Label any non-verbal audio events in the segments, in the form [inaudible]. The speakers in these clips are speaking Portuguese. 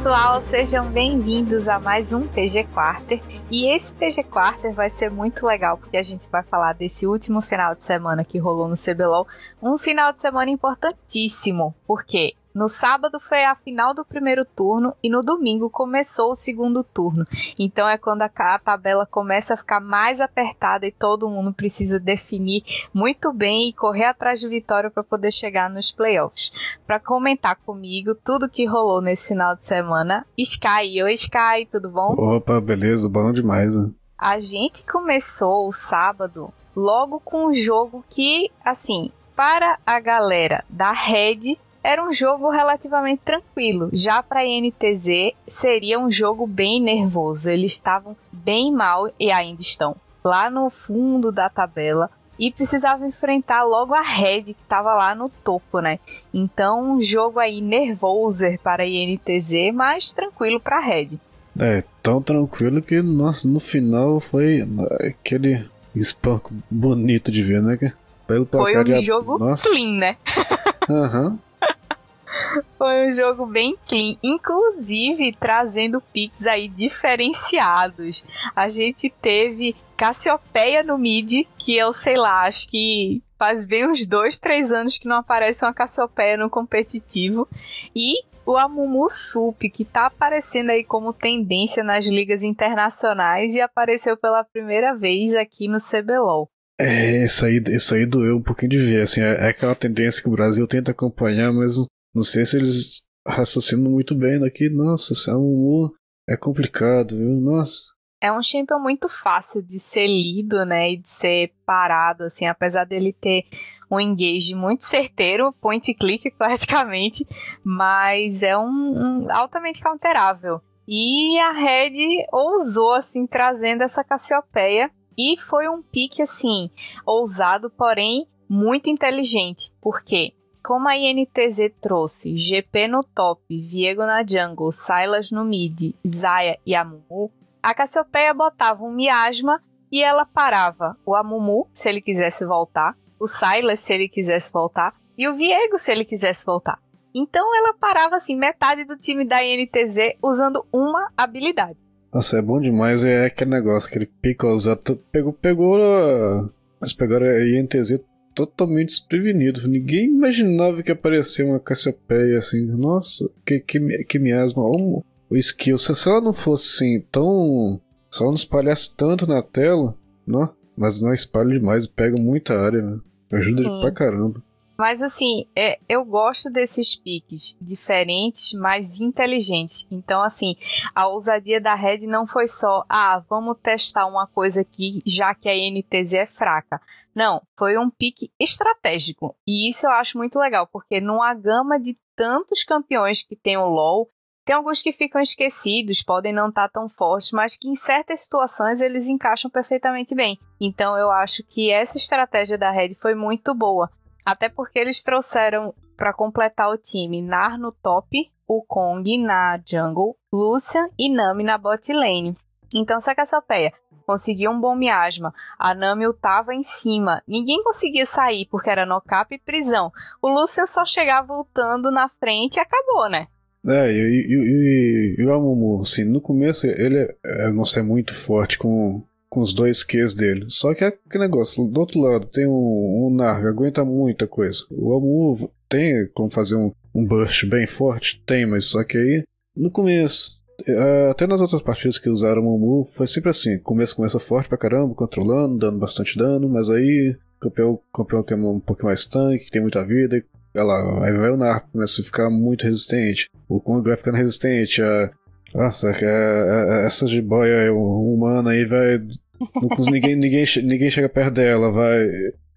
pessoal, sejam bem-vindos a mais um PG Quarter. E esse PG Quarter vai ser muito legal porque a gente vai falar desse último final de semana que rolou no CBLOL. Um final de semana importantíssimo, porque no sábado foi a final do primeiro turno e no domingo começou o segundo turno. Então é quando a, a, tabela começa a ficar mais apertada e todo mundo precisa definir muito bem e correr atrás de vitória para poder chegar nos playoffs. Para comentar comigo tudo que rolou nesse final de semana, Sky. Oi, Sky, tudo bom? Opa, beleza, bom demais. Né? A gente começou o sábado logo com um jogo que, assim, para a galera da Red era um jogo relativamente tranquilo. Já para a INTZ seria um jogo bem nervoso. Eles estavam bem mal e ainda estão lá no fundo da tabela e precisavam enfrentar logo a Red que estava lá no topo, né? Então um jogo aí nervoso para a INTZ, mas tranquilo para a Red. É, tão tranquilo que nossa, no final foi aquele espanco bonito de ver, né? Pelo foi um jogo nossa. clean, né? Aham. uhum. Foi um jogo bem clean, inclusive trazendo picks aí diferenciados. A gente teve Cassiopeia no mid, que eu sei lá, acho que faz bem uns dois, três anos que não aparece uma Cassiopeia no competitivo. E o Amumu Sup, que tá aparecendo aí como tendência nas ligas internacionais e apareceu pela primeira vez aqui no CBLOL. É, isso aí, isso aí doeu um pouquinho de ver, assim, é, é aquela tendência que o Brasil tenta acompanhar, mas não sei se eles raciocinam muito bem daqui. Nossa, esse Amumu é complicado, viu? Nossa. É um champion muito fácil de ser lido, né? E de ser parado, assim, apesar dele ter um engage muito certeiro, point click [laughs] praticamente, mas é um, um altamente counterável. E a Red ousou, assim, trazendo essa Cassiopeia. E foi um pique, assim, ousado, porém muito inteligente. Por quê? Como a INTZ trouxe GP no top, Viego na jungle, Silas no mid, Zaya e Amumu, a Cassiopeia botava um miasma e ela parava o Amumu, se ele quisesse voltar, o Silas, se ele quisesse voltar, e o Viego, se ele quisesse voltar. Então ela parava assim metade do time da INTZ usando uma habilidade. Nossa, é bom demais, é aquele negócio, aquele usado. Pegou, pegou. Mas pegaram a INTZ totalmente desprevenido. Ninguém imaginava que aparecia uma Cassiopeia assim. Nossa, que, que, que miasma. O, o skill. Se, se ela não fosse assim tão. Se ela não espalhasse tanto na tela, não, mas não espalha demais, pega muita área, né? Ajuda Sim. pra caramba. Mas assim, é, eu gosto desses piques diferentes, mas inteligentes. Então, assim, a ousadia da Red não foi só, ah, vamos testar uma coisa aqui, já que a NTZ é fraca. Não, foi um pique estratégico. E isso eu acho muito legal, porque numa gama de tantos campeões que tem o LoL, tem alguns que ficam esquecidos, podem não estar tá tão fortes, mas que em certas situações eles encaixam perfeitamente bem. Então eu acho que essa estratégia da Red foi muito boa. Até porque eles trouxeram para completar o time Nar no top, o Kong na jungle, Lucian e Nami na bot lane. Então, se a Cassiopeia conseguiu um bom miasma, a Nami tava em cima, ninguém conseguia sair porque era no cap e prisão. O Lucian só chegava voltando na frente e acabou, né? É, e, e, e, e o Amumu, assim, no começo ele é, é, muito forte com, com os dois Qs dele. Só que é aquele negócio, do outro lado tem um, um Narga, aguenta muita coisa. O Amu tem como fazer um, um burst bem forte? Tem, mas só que aí, no começo, é, até nas outras partidas que usaram o Amu, foi sempre assim: começo começa forte pra caramba, controlando, dando bastante dano, mas aí campeão, campeão que é um pouco mais tanque, que tem muita vida, e, lá, aí vai o Narco, começa a ficar muito resistente. O Kong vai ficando resistente, a, nossa, é, é, essa jiboia humana aí vai. Ninguém, ninguém, ninguém chega perto dela, vai.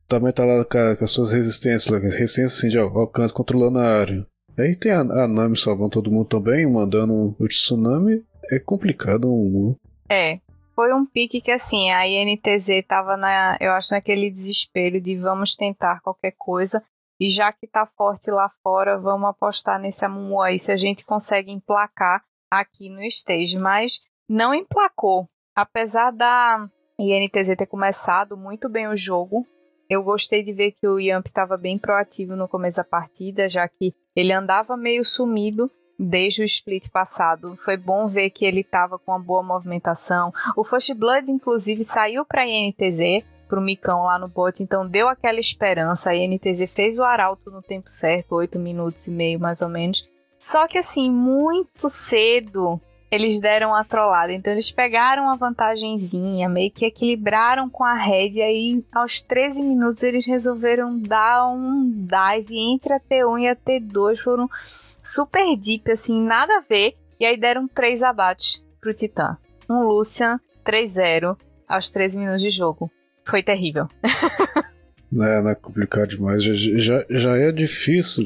Também tá lá com, com as suas resistências, resistência assim de alcance controlando a área. Aí tem a, a Nami salvando todo mundo também, mandando o tsunami. É complicado um. É. Foi um pique que assim, a INTZ tava na, eu acho naquele desespero de vamos tentar qualquer coisa E já que tá forte lá fora, vamos apostar nesse Amumu aí se a gente consegue emplacar aqui no stage. Mas não emplacou. Apesar da INTZ ter começado muito bem o jogo, eu gostei de ver que o Yamp estava bem proativo no começo da partida, já que ele andava meio sumido desde o split passado. Foi bom ver que ele estava com uma boa movimentação. O First Blood, inclusive, saiu para a INTZ, para o Micão lá no bot, então deu aquela esperança. A INTZ fez o arauto no tempo certo, 8 minutos e meio mais ou menos. Só que assim, muito cedo eles deram a trollada. Então eles pegaram uma vantagenzinha, meio que equilibraram com a Red. E aí, aos 13 minutos, eles resolveram dar um dive entre a T1 e a T2. Foram super deep, assim, nada a ver. E aí deram três abates pro Titã. Um Lucian 3-0 aos 13 minutos de jogo. Foi terrível. [laughs] É, não é complicado demais. Já, já, já é difícil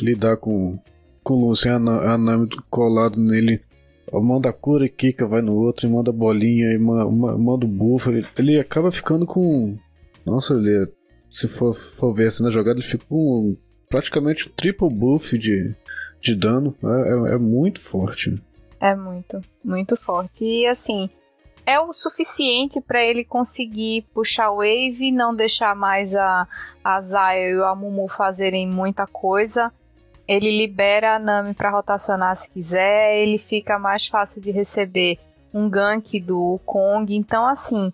lidar com com o Luciano Anami colado nele. Manda cura e Kika vai no outro, e manda bolinha e manda o buff. Ele, ele, acaba ficando com. Nossa, ele, é, se for, for ver assim na jogada, ele fica com praticamente triple buff de, de dano. É, é, é muito forte. É muito, muito forte. E assim, é o suficiente para ele conseguir puxar o wave, não deixar mais a, a Zaya e o Amumu fazerem muita coisa ele libera a Nami para rotacionar se quiser, ele fica mais fácil de receber um gank do Kong. Então, assim,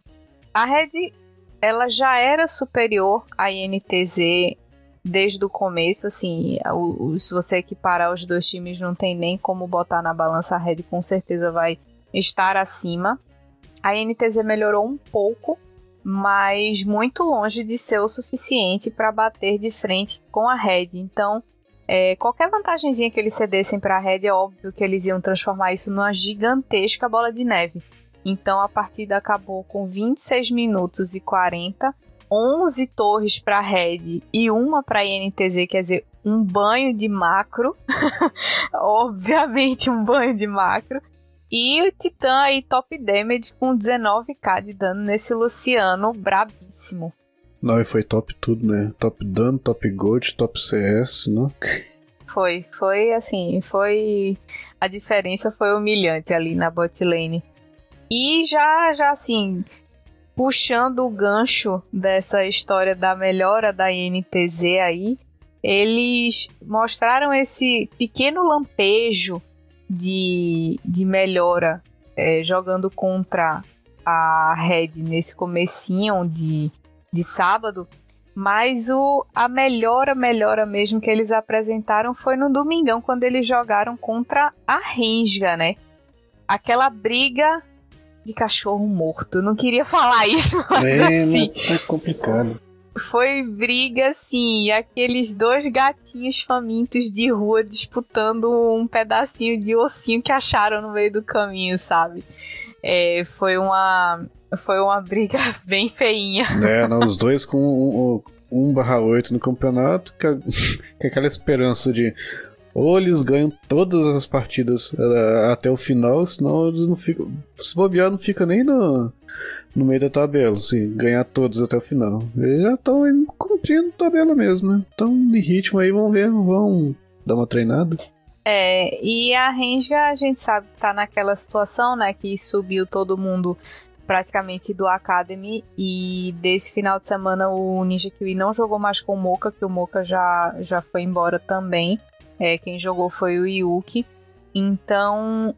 a Red ela já era superior à INTZ desde o começo, assim, se você equiparar os dois times, não tem nem como botar na balança, a Red com certeza vai estar acima. A INTZ melhorou um pouco, mas muito longe de ser o suficiente para bater de frente com a Red. Então, é, qualquer vantagemzinha que eles cedessem para a Red, é óbvio que eles iam transformar isso numa gigantesca bola de neve. Então a partida acabou com 26 minutos e 40, 11 torres para a Red e uma para a INTZ, quer dizer, um banho de macro. [laughs] Obviamente, um banho de macro. E o Titã aí top damage com 19k de dano nesse Luciano brabíssimo. Não, e foi top tudo, né? Top dano, top gold, top CS, né? Foi, foi assim, foi. A diferença foi humilhante ali na bot lane. E já, já assim, puxando o gancho dessa história da melhora da INTZ aí, eles mostraram esse pequeno lampejo de, de melhora é, jogando contra a Red nesse comecinho de, de sábado, mas o, a melhora, melhora mesmo que eles apresentaram foi no domingão, quando eles jogaram contra a Renga, né? Aquela briga de cachorro morto. Não queria falar isso, [laughs] mas é, assim, é complicado. Foi briga, assim, aqueles dois gatinhos famintos de rua disputando um pedacinho de ossinho que acharam no meio do caminho, sabe? É, foi uma foi uma briga [laughs] bem feinha. É, não, os dois com 1 barra 8 no campeonato, com [laughs] aquela esperança de ou eles ganham todas as partidas uh, até o final, senão eles não ficam. Se bobear, não fica nem no, no meio da tabela, assim, ganhar todos até o final. Eles já estão cumprindo tabela mesmo, né? Estão em ritmo aí, vamos ver, vão dar uma treinada. É, e a Renga a gente sabe que tá naquela situação, né, que subiu todo mundo praticamente do Academy e desse final de semana o Ninja Kiwi não jogou mais com o Moka, que o Moka já, já foi embora também. É, quem jogou foi o Yuki. Então,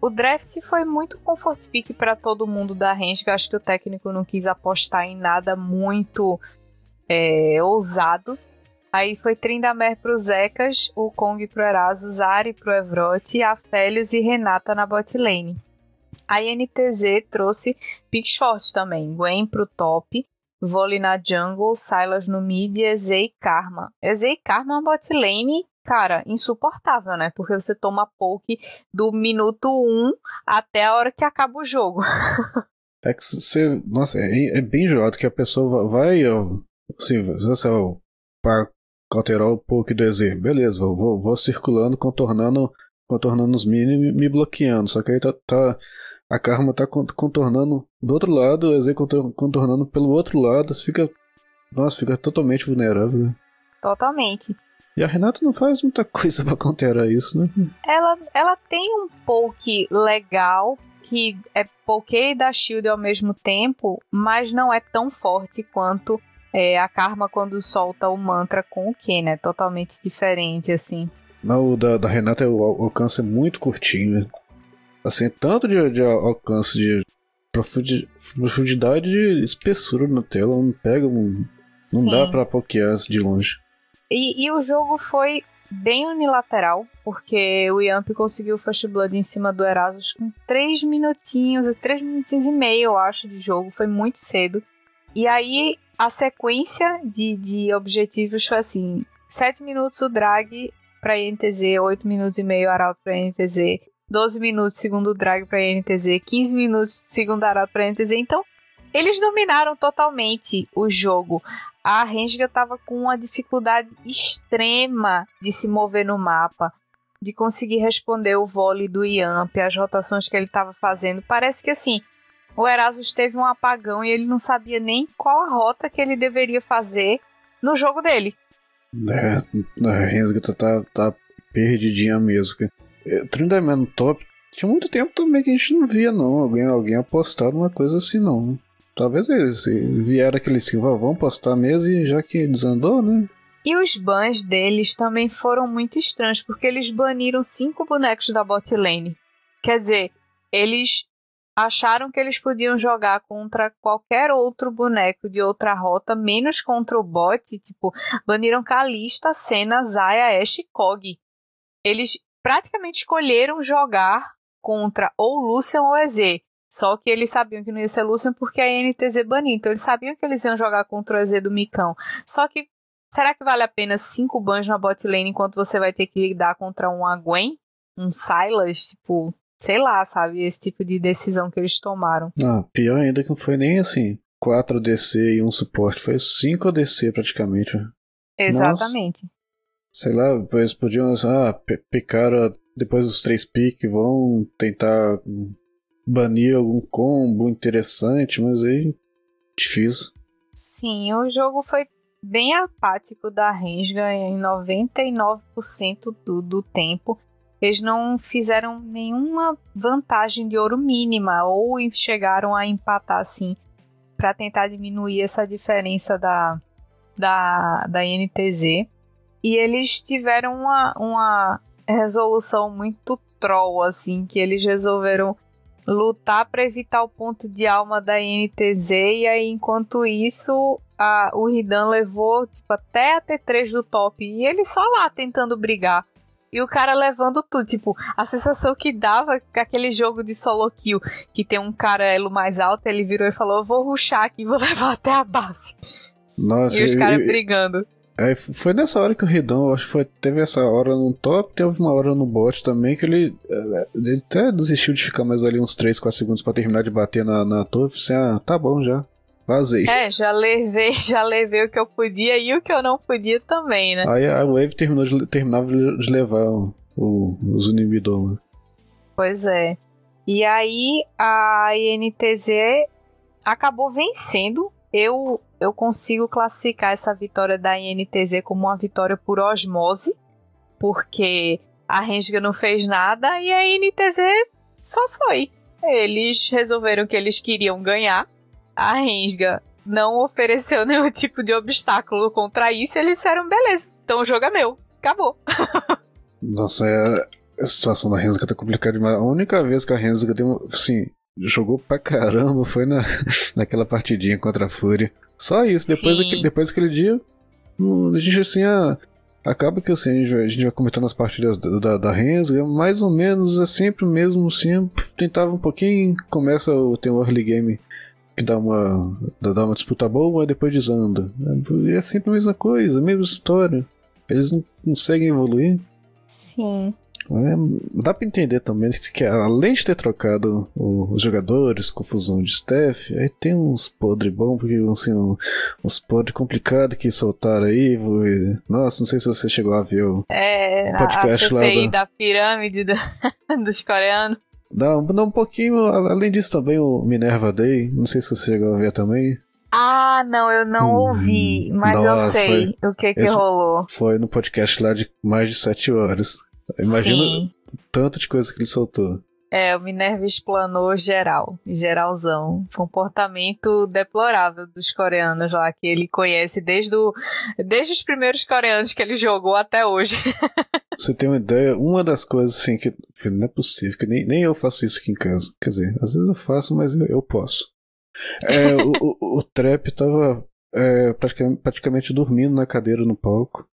o draft foi muito comfort pick para todo mundo da range. Acho que o técnico não quis apostar em nada muito é, ousado. Aí foi Trindamer pro Zecas, o Kong pro Eraso, Zari pro Evrote, Afélios e Renata na bot lane. A INTZ trouxe picks fortes também. Gwen pro top, Voli na jungle, Silas no mid e Ezei Karma. Ezei Karma é uma bot lane, cara, insuportável, né? Porque você toma poke do minuto 1 até a hora que acaba o jogo. [laughs] é que você. Nossa, é, é bem jogado que a pessoa vai. Assim, ó, para cauterar o poke do Ezei. Beleza, vou, vou, vou circulando, contornando contornando os mini me bloqueando. Só que aí tá, tá a Karma tá contornando do outro lado, o EZ contornando pelo outro lado, você fica. Nossa, fica totalmente vulnerável. Né? totalmente. E a Renata não faz muita [laughs] coisa para counterar isso, né? Ela, ela tem um poke legal, que é poke da Shield ao mesmo tempo, mas não é tão forte quanto é, a Karma quando solta o mantra com o Ken, é totalmente diferente, assim. Não, o da, da Renata o alcance é muito curtinho, né? Assim, tanto de, de alcance de profundidade de espessura na tela, não pega, não, não dá pra pokear de longe. E, e, o jogo foi bem unilateral, porque o Yamp conseguiu o First Blood em cima do Erasmus com 3 minutinhos, 3 minutinhos e meio, eu acho, de jogo, foi muito cedo. E aí a sequência de, de objetivos foi assim: 7 minutos o drag para INTZ, 8 minutos e meio arauto para INTZ, 12 minutos segundo drag para INTZ, 15 minutos segundo arauto para INTZ. Então, eles dominaram totalmente o jogo. A Renga estava com uma dificuldade extrema de se mover no mapa, de conseguir responder o vôlei do Yamp, as rotações que ele estava fazendo. Parece que assim, o Erasmus teve um apagão e ele não sabia nem qual a rota que ele deveria fazer no jogo dele. É, a Rensga tá, tá, tá perdidinha mesmo. É, Trindaman no top, tinha muito tempo também que a gente não via não, alguém, alguém apostar numa coisa assim não. Talvez eles vieram aquele assim, vamos postar mesmo e já que desandou, né? E os bans deles também foram muito estranhos, porque eles baniram cinco bonecos da bot lane. Quer dizer, eles acharam que eles podiam jogar contra qualquer outro boneco de outra rota, menos contra o bot. Tipo, baniram Kalista, Senna, Zaya, Ashe e Kog. Eles praticamente escolheram jogar contra ou Lucian ou EZ. Só que eles sabiam que não ia ser Lucian porque a NTZ baniu. Então eles sabiam que eles iam jogar contra o EZ do Micão. Só que será que vale a pena cinco bans na bot lane enquanto você vai ter que lidar contra um Gwen? Um Silas? Tipo, sei lá, sabe? Esse tipo de decisão que eles tomaram. Ah, pior ainda que não foi nem assim. 4 DC e um suporte. Foi 5 ADC praticamente. Exatamente. Nossa. Sei lá, depois podiam. Ah, picaram depois dos três piques, vão tentar banir algum combo interessante, mas aí. Difícil. Sim, o jogo foi bem apático da Rensga em 99% do, do tempo eles não fizeram nenhuma vantagem de ouro mínima ou chegaram a empatar assim para tentar diminuir essa diferença da, da, da NTZ. E eles tiveram uma, uma resolução muito troll, assim, que eles resolveram lutar para evitar o ponto de alma da NTZ. E aí, enquanto isso, a, o Ridan levou tipo, até a T3 do top. E ele só lá tentando brigar. E o cara levando tudo. Tipo, a sensação que dava aquele jogo de solo kill, que tem um cara elo mais alto, ele virou e falou: Eu vou ruxar aqui, vou [laughs] levar até a base. Nossa, e os caras brigando. É, foi nessa hora que o Ridão, acho que foi, teve essa hora no top, teve uma hora no bot também que ele, é, ele até desistiu de ficar mais ali uns 3, 4 segundos para terminar de bater na, na torre. Assim, ah, tá bom já. Vazei. É, já levei, [laughs] já levei o que eu podia e o que eu não podia também, né? Aí a Wave terminou de, terminava de levar o, o, os inibidores. Né? Pois é. E aí a INTZ acabou vencendo. Eu, eu consigo classificar essa vitória da INTZ como uma vitória por osmose, porque a Renga não fez nada e a INTZ só foi. Eles resolveram que eles queriam ganhar a Rensga não ofereceu [laughs] nenhum tipo de obstáculo contra isso, eles disseram, beleza, então o jogo é meu. Acabou. Nossa, é, a situação da Rensga tá complicada demais. A única vez que a Rensga deu, assim, jogou pra caramba foi na, [laughs] naquela partidinha contra a Fúria. Só isso, depois, daquele, depois daquele dia, a gente assim, ah, acaba que assim, a gente, vai, a gente vai comentando as partidas da, da, da Rensga, mais ou menos é sempre o mesmo, assim, tentava um pouquinho, começa o tem o early game que dá uma, dá uma disputa boa e depois desanda. É sempre a mesma coisa, a mesma história. Eles não conseguem evoluir. Sim. É, dá pra entender também que além de ter trocado os jogadores, confusão de staff, aí tem uns podres bons, porque assim, uns podres complicados que soltaram aí. Nossa, não sei se você chegou a ver o é, podcast a, a lá. Da... da pirâmide do, [laughs] dos coreanos. Dá, dá um pouquinho, além disso também o Minerva Day, não sei se você chegou a ver também. Ah, não, eu não hum, ouvi, mas nossa, eu sei foi, o que que rolou. Foi no podcast lá de mais de sete horas. Imagina tanto de coisa que ele soltou. É, o Minerva explanou geral, geralzão. Comportamento deplorável dos coreanos lá, que ele conhece desde, o, desde os primeiros coreanos que ele jogou até hoje. [laughs] Você tem uma ideia, uma das coisas assim que. Não é possível, que nem, nem eu faço isso aqui em casa. Quer dizer, às vezes eu faço, mas eu, eu posso. É, o, o, o Trap tava é, praticamente, praticamente dormindo na cadeira no palco.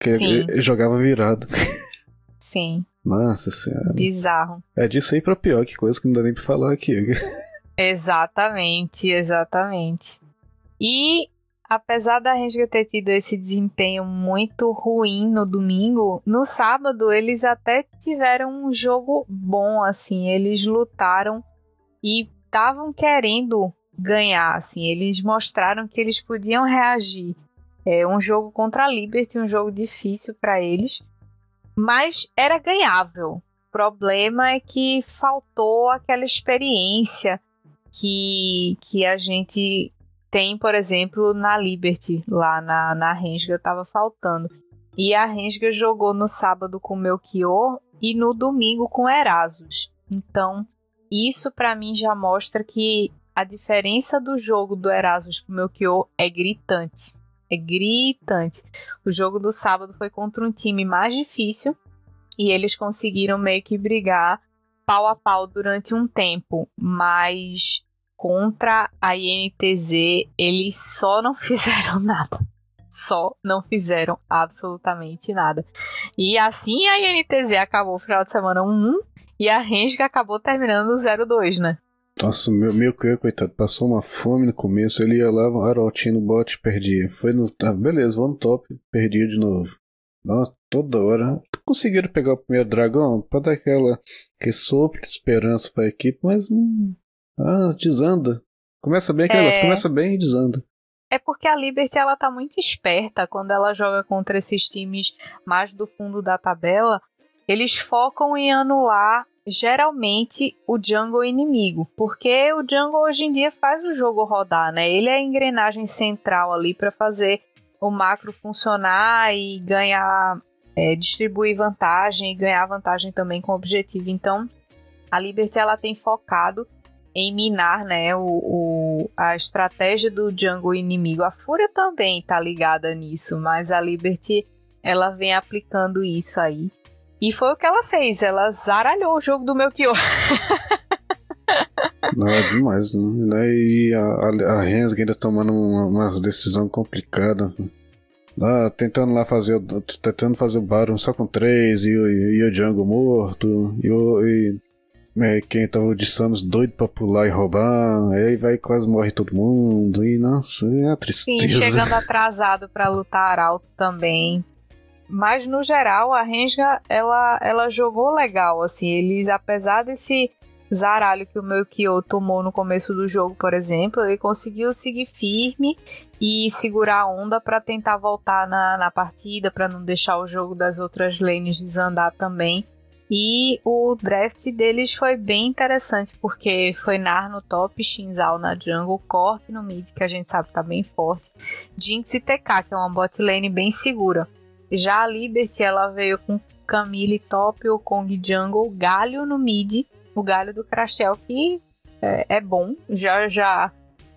Que ele, ele jogava virado. [laughs] Sim. Nossa senhora. Bizarro. É disso aí pra pior, que coisa que não dá nem pra falar aqui. [laughs] exatamente, exatamente. E apesar da Renga ter tido esse desempenho muito ruim no domingo, no sábado eles até tiveram um jogo bom, assim, eles lutaram e estavam querendo ganhar, assim, eles mostraram que eles podiam reagir. É um jogo contra a Liberty, um jogo difícil para eles, mas era ganhável. O problema é que faltou aquela experiência que, que a gente tem, por exemplo, na Liberty, lá na, na Rensga, estava faltando. E a Rensga jogou no sábado com o Melchior e no domingo com Erasus. Então, isso para mim já mostra que a diferença do jogo do Erasus pro Melchior é gritante. É gritante. O jogo do sábado foi contra um time mais difícil e eles conseguiram meio que brigar pau a pau durante um tempo, mas contra a INTZ eles só não [laughs] fizeram nada. Só não fizeram absolutamente nada. E assim a INTZ acabou o final de semana 1 e a Rensga acabou terminando no 02, né? Nossa, meu, meu que coitado, passou uma fome no começo, ele ia lá, era altinho no bot perdia. Foi no. Ah, beleza, vou no top, perdia de novo. Nossa, toda hora. Conseguiram pegar o primeiro dragão pra dar aquela. que sopro de esperança pra equipe, mas não. Ah, desanda. Começa bem aquelas, é... começa bem e desanda. É porque a Liberty ela tá muito esperta quando ela joga contra esses times mais do fundo da tabela. Eles focam em anular geralmente o jungle inimigo, porque o jungle hoje em dia faz o jogo rodar, né? Ele é a engrenagem central ali para fazer o macro funcionar e ganhar, é, distribuir vantagem e ganhar vantagem também com objetivo. Então, a Liberty ela tem focado em minar, né, o, o, a estratégia do jungle inimigo. A Fúria também tá ligada nisso, mas a Liberty ela vem aplicando isso aí. E foi o que ela fez, ela zaralhou o jogo do Melchior. [laughs] Não, é demais, né? E a, a, a ainda tomando uma, umas decisões complicadas. Ah, tentando lá fazer tentando fazer o Baron só com três e, e, e o Django morto e, o, e é, quem tava de Samus doido pra pular e roubar aí vai quase morre todo mundo e nossa é uma tristeza sim chegando [laughs] atrasado para lutar alto também mas no geral a Renga ela, ela jogou legal, assim, eles apesar desse zaralho que o meu Kyo tomou no começo do jogo, por exemplo, ele conseguiu seguir firme e segurar a onda para tentar voltar na, na partida, para não deixar o jogo das outras lanes desandar também. E o draft deles foi bem interessante, porque foi Nar no top, Shinzal na jungle, Cork no mid, que a gente sabe tá bem forte, Jinx e TK, que é uma bot lane bem segura. Já a Liberty ela veio com Camille top, o Kong Jungle, Galho no mid, o Galho do Crashel que é, é, bom, já já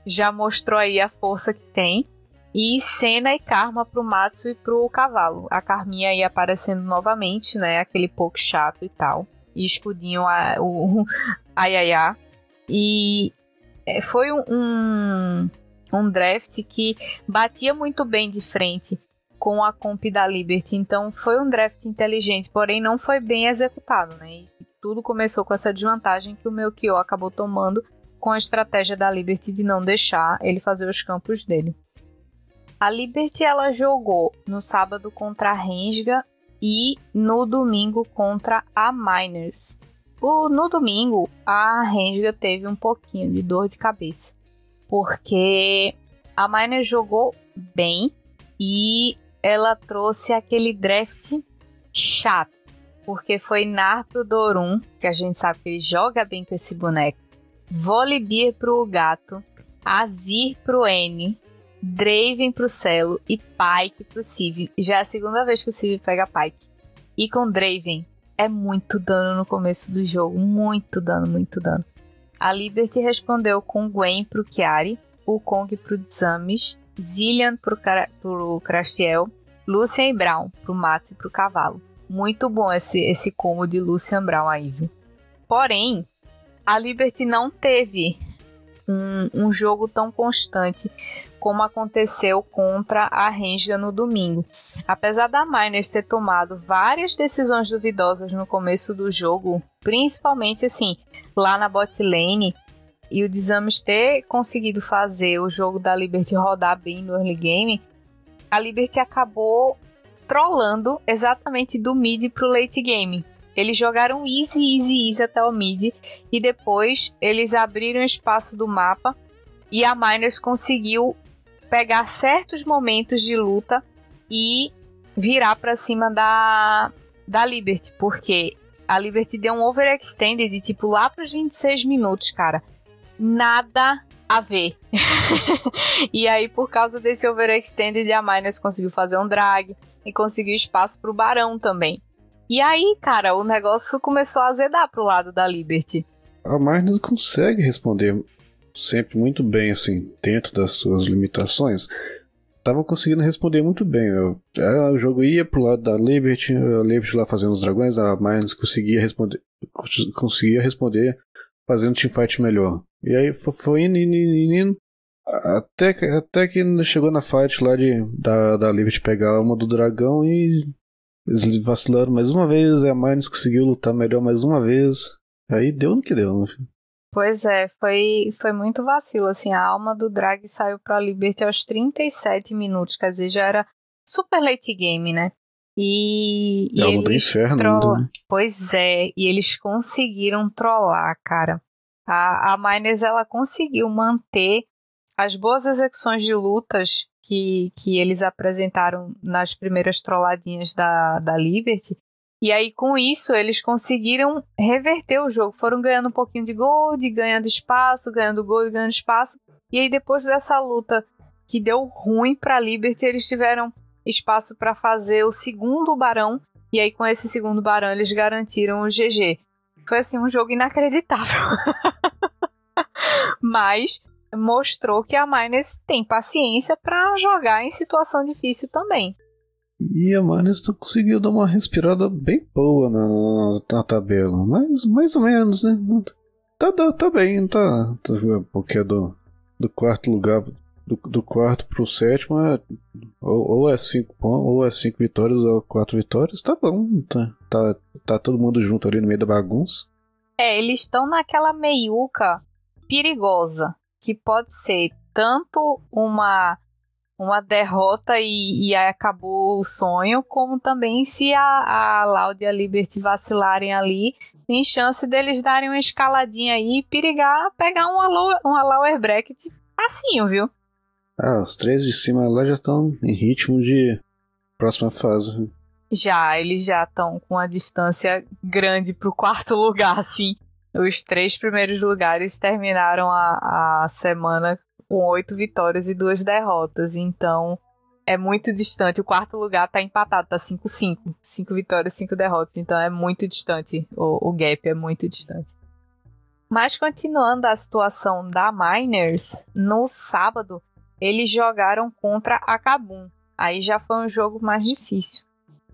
já mostrou aí a força que tem. E Senna e Karma pro Matsu e pro Cavalo. A Carminha aí aparecendo novamente, né? Aquele pouco chato e tal. E escudinho a, o [laughs] Ayaya. E é, foi um, um draft que batia muito bem de frente com a comp da Liberty. Então foi um draft inteligente, porém não foi bem executado, né? E tudo começou com essa desvantagem que o Melchior acabou tomando com a estratégia da Liberty de não deixar ele fazer os campos dele. A Liberty ela jogou no sábado contra a Rensga e no domingo contra a Miners. O, no domingo, a Rensga teve um pouquinho de dor de cabeça, porque a Miners jogou bem e ela trouxe aquele draft chato. Porque foi Nar pro Dorum, que a gente sabe que ele joga bem com esse boneco. Volibear pro gato. Azir pro N, Draven pro Celo e Pyke pro Civ. Já é a segunda vez que o Civ pega Pyke. E com Draven é muito dano no começo do jogo, muito dano, muito dano. A Liberty respondeu com Gwen pro Chiari, o Kong pro Zamis, Zillian pro, pro Crastiel, Lucian e Brown pro Mats e pro Cavalo. Muito bom esse, esse combo de Lucian Brown aí, viu? Porém, a Liberty não teve um, um jogo tão constante como aconteceu contra a Renga no domingo. Apesar da Miners ter tomado várias decisões duvidosas no começo do jogo, principalmente assim, lá na bot lane, e o Desames ter conseguido fazer o jogo da Liberty rodar bem no early game, a Liberty acabou trollando exatamente do mid pro late game. Eles jogaram easy, easy, easy até o mid e depois eles abriram espaço do mapa e a Miners conseguiu pegar certos momentos de luta e virar para cima da da Liberty, porque a Liberty deu um overextended de tipo lá para os 26 minutos, cara. Nada a ver. [laughs] e aí, por causa desse overextended, a Miners conseguiu fazer um drag e conseguiu espaço pro Barão também. E aí, cara, o negócio começou a azedar pro lado da Liberty. A Miners consegue responder sempre muito bem, assim, dentro das suas limitações. Tava conseguindo responder muito bem. Eu, é, o jogo ia pro lado da Liberty, a Liberty lá fazendo os dragões, a Miners conseguia responder, conseguia responder fazendo teamfight melhor. E aí foi indo, indo, indo, indo até, até que chegou na fight lá de, da, da Liberty pegar uma do dragão e eles vacilaram mais uma vez, a Mines conseguiu lutar melhor mais uma vez. Aí deu no que deu, né? Pois é, foi, foi muito vacilo, assim, a alma do Drag saiu pra Liberty aos 37 minutos, quer dizer, já era super late game, né? E, e alma do inferno troll... Né? Pois é, e eles conseguiram trollar, cara. A, a Miners, ela conseguiu manter as boas execuções de lutas que, que eles apresentaram nas primeiras trolladinhas da, da Liberty. E aí, com isso, eles conseguiram reverter o jogo. Foram ganhando um pouquinho de gold, ganhando espaço, ganhando gold, ganhando espaço. E aí, depois dessa luta que deu ruim para Liberty, eles tiveram espaço para fazer o segundo barão. E aí, com esse segundo barão, eles garantiram o GG. Foi assim um jogo inacreditável. [laughs] Mas mostrou que a Miners tem paciência para jogar em situação difícil também. E a Miners conseguiu dar uma respirada bem boa na, na, tabela, mas mais ou menos, né? Tá, tá, tá bem, tá, tá porque é do, do quarto lugar do, do quarto pro sétimo é ou, ou é cinco ou é cinco vitórias ou quatro vitórias, tá bom, tá, tá, tá todo mundo junto ali no meio da bagunça. É, eles estão naquela meiuca perigosa que pode ser tanto uma uma derrota e, e acabou o sonho, como também se a, a Loud e a Liberty vacilarem ali, tem chance deles darem uma escaladinha aí e perigar pegar um, lower, uma lower bracket assim, viu? Ah, os três de cima lá já estão em ritmo de próxima fase. Já, eles já estão com uma distância grande pro quarto [laughs] lugar, assim. Os três primeiros lugares terminaram a, a semana com oito vitórias e duas derrotas. Então é muito distante. O quarto lugar tá empatado, tá 5-5. Cinco vitórias, cinco derrotas. Então é muito distante. O, o gap é muito distante. Mas continuando a situação da Miners, no sábado eles jogaram contra a Kabum. Aí já foi um jogo mais difícil.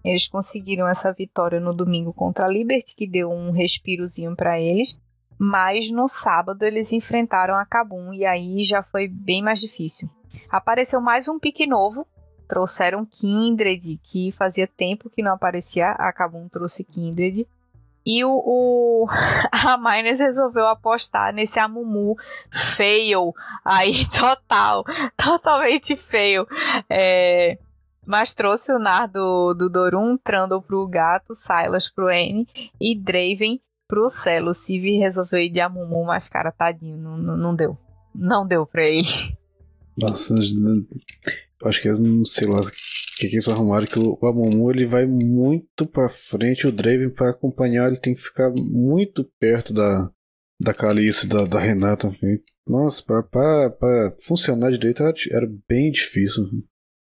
Eles conseguiram essa vitória no domingo contra a Liberty, que deu um respirozinho para eles. Mas no sábado eles enfrentaram a Kabum e aí já foi bem mais difícil. Apareceu mais um pique novo. Trouxeram Kindred, que fazia tempo que não aparecia. A Kabum trouxe Kindred. E o, o, [laughs] a Miners resolveu apostar nesse Amumu fail aí [laughs] total, totalmente fail. É, mas trouxe o Nar do, do Dorum, Trundle pro Gato, Silas pro N e Draven pro Celo. O Civi resolveu ir de Amumu, mas cara, tadinho, não, não, deu. Não deu pra ele. Nossa, acho que eles não sei lá que, que eles arrumaram, que o, Amumu ele vai muito pra frente, o Draven para acompanhar ele tem que ficar muito perto da, da Calice da, da Renata. Nossa, pra, pra, pra funcionar direito era, era bem difícil.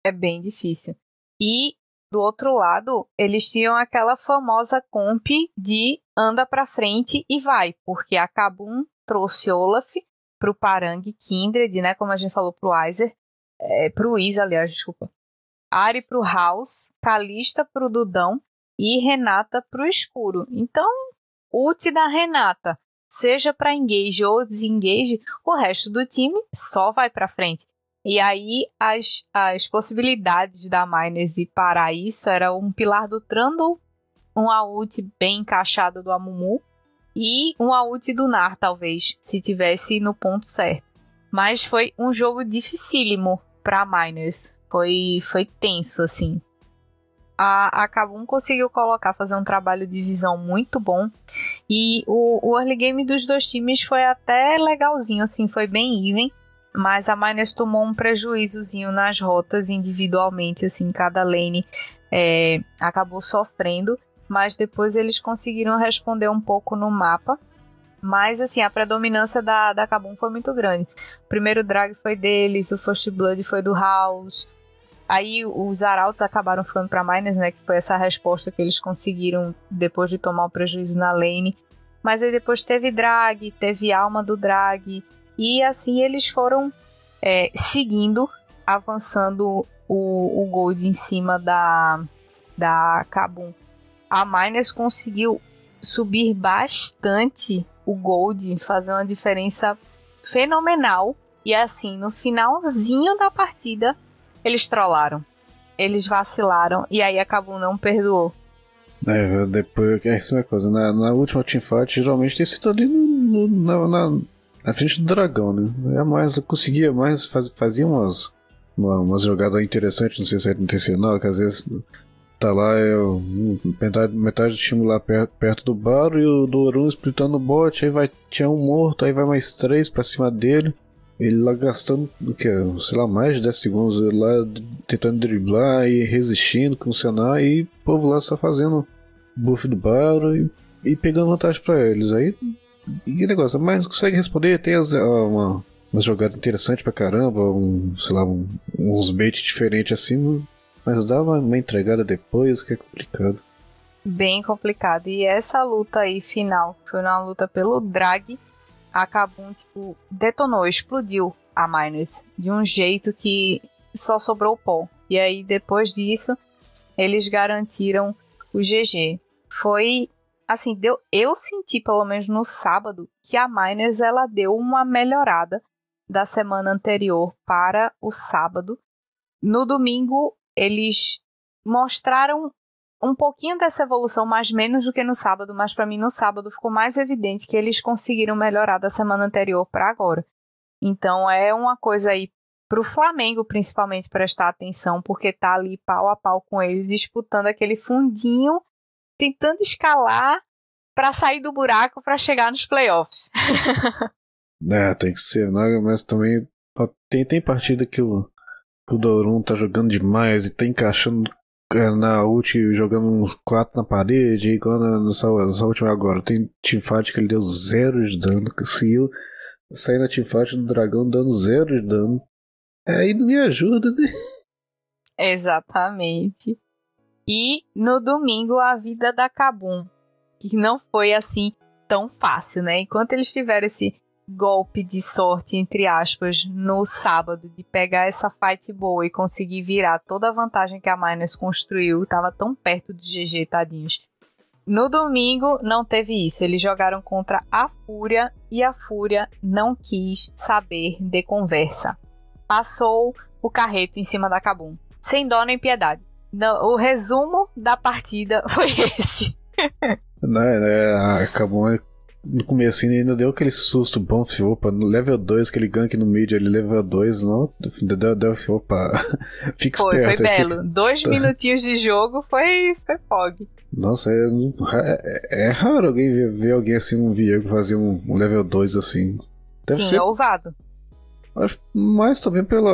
É bem difícil. E do outro lado, eles tinham aquela famosa comp de anda pra frente e vai, porque a Kabum trouxe Olaf pro Parang Kindred, né, como a gente falou pro Aizer, é, pro Is, aliás, desculpa. Ari pro House, Calista pro Dudão e Renata pro Escuro. Então, ult da Renata, seja para engage ou desengage, o resto do time só vai para frente. E aí as, as possibilidades da Miners de parar isso era um pilar do Trundle, um ult bem encaixado do Amumu e um ult do Nar, talvez, se tivesse no ponto certo. Mas foi um jogo dificílimo para Miners. Foi, foi tenso, assim. A, a Kabum conseguiu colocar, fazer um trabalho de visão muito bom. E o, o early game dos dois times foi até legalzinho, assim, foi bem even mas a Miners tomou um prejuízozinho nas rotas individualmente, assim, cada lane é, acabou sofrendo, mas depois eles conseguiram responder um pouco no mapa. Mas assim, a predominância da, da Kabum foi muito grande. O primeiro drag foi deles, o First Blood foi do House. Aí os arautos acabaram ficando para Miners, né? Que foi essa resposta que eles conseguiram depois de tomar o prejuízo na lane. Mas aí depois teve drag, teve alma do drag, e assim eles foram é, seguindo, avançando o, o Gold em cima da, da Kabum. A Miners conseguiu subir bastante o Gold, fazer uma diferença fenomenal. E assim, no finalzinho da partida, eles trollaram. Eles vacilaram e aí a Kabum não perdoou. É, depois, é isso é coisa. Na, na última teamfight, geralmente tem sido ali no, no, na, na frente do dragão, né? É mais, conseguia mais, faz, fazia umas, uma, umas jogadas interessantes, não sei se é intencional, que às vezes tá lá, é, metade, metade do time lá perto, perto do bar e o Dorum splitando o bot, aí vai, tinha um morto, aí vai mais três pra cima dele. Ele lá gastando, o que, sei lá, mais de 10 segundos lá tentando driblar e resistindo, funcionar, e o povo lá só fazendo buff do bar e, e pegando vantagem pra eles. Aí que negócio, mas consegue responder, tem as, uma, uma jogada interessante pra caramba, um, sei lá, um, uns baits diferentes assim, mas dá uma, entregada depois que é complicado. Bem complicado. E essa luta aí final foi uma luta pelo drag. Acabou, tipo, detonou, explodiu a Miners de um jeito que só sobrou pó. E aí, depois disso, eles garantiram o GG. Foi assim, deu, eu senti, pelo menos no sábado, que a Miners ela deu uma melhorada da semana anterior para o sábado. No domingo, eles mostraram um pouquinho dessa evolução, mais menos do que no sábado, mas para mim no sábado ficou mais evidente que eles conseguiram melhorar da semana anterior para agora. Então é uma coisa aí para o Flamengo principalmente prestar atenção, porque tá ali pau a pau com eles disputando aquele fundinho tentando escalar para sair do buraco para chegar nos playoffs. [laughs] é, tem que ser, né? Mas também tem, tem partida que o, o Dorum tá jogando demais e tá encaixando é, na ult jogando uns 4 na parede, igual nessa, nessa última agora. Tem teamfight que ele deu zero de dano, conseguiu sair na teamfight do dragão dando zero de dano. Aí não me ajuda, né? [laughs] Exatamente. E no domingo a vida da Kabum, que não foi assim tão fácil, né? Enquanto eles tiveram esse golpe de sorte, entre aspas, no sábado, de pegar essa fight boa e conseguir virar toda a vantagem que a Miners construiu, estava tão perto do GG, tadinhos. No domingo não teve isso, eles jogaram contra a Fúria e a Fúria não quis saber de conversa. Passou o carreto em cima da Kabum, sem dó nem piedade. O resumo da partida [laughs] foi esse. Não, é, acabou no começo ainda deu aquele susto bom, opa, no level 2, aquele gank no mid ali, level 2, não, deu, deu, opa, [laughs] fica foi, esperto. Foi belo, fica... dois tá. minutinhos de jogo foi, foi fog. Nossa, é, é, é, raro alguém ver, ver, alguém assim, um Viego fazer um, um level 2 assim. Deve Sim, ser... é ousado. Mas também pela.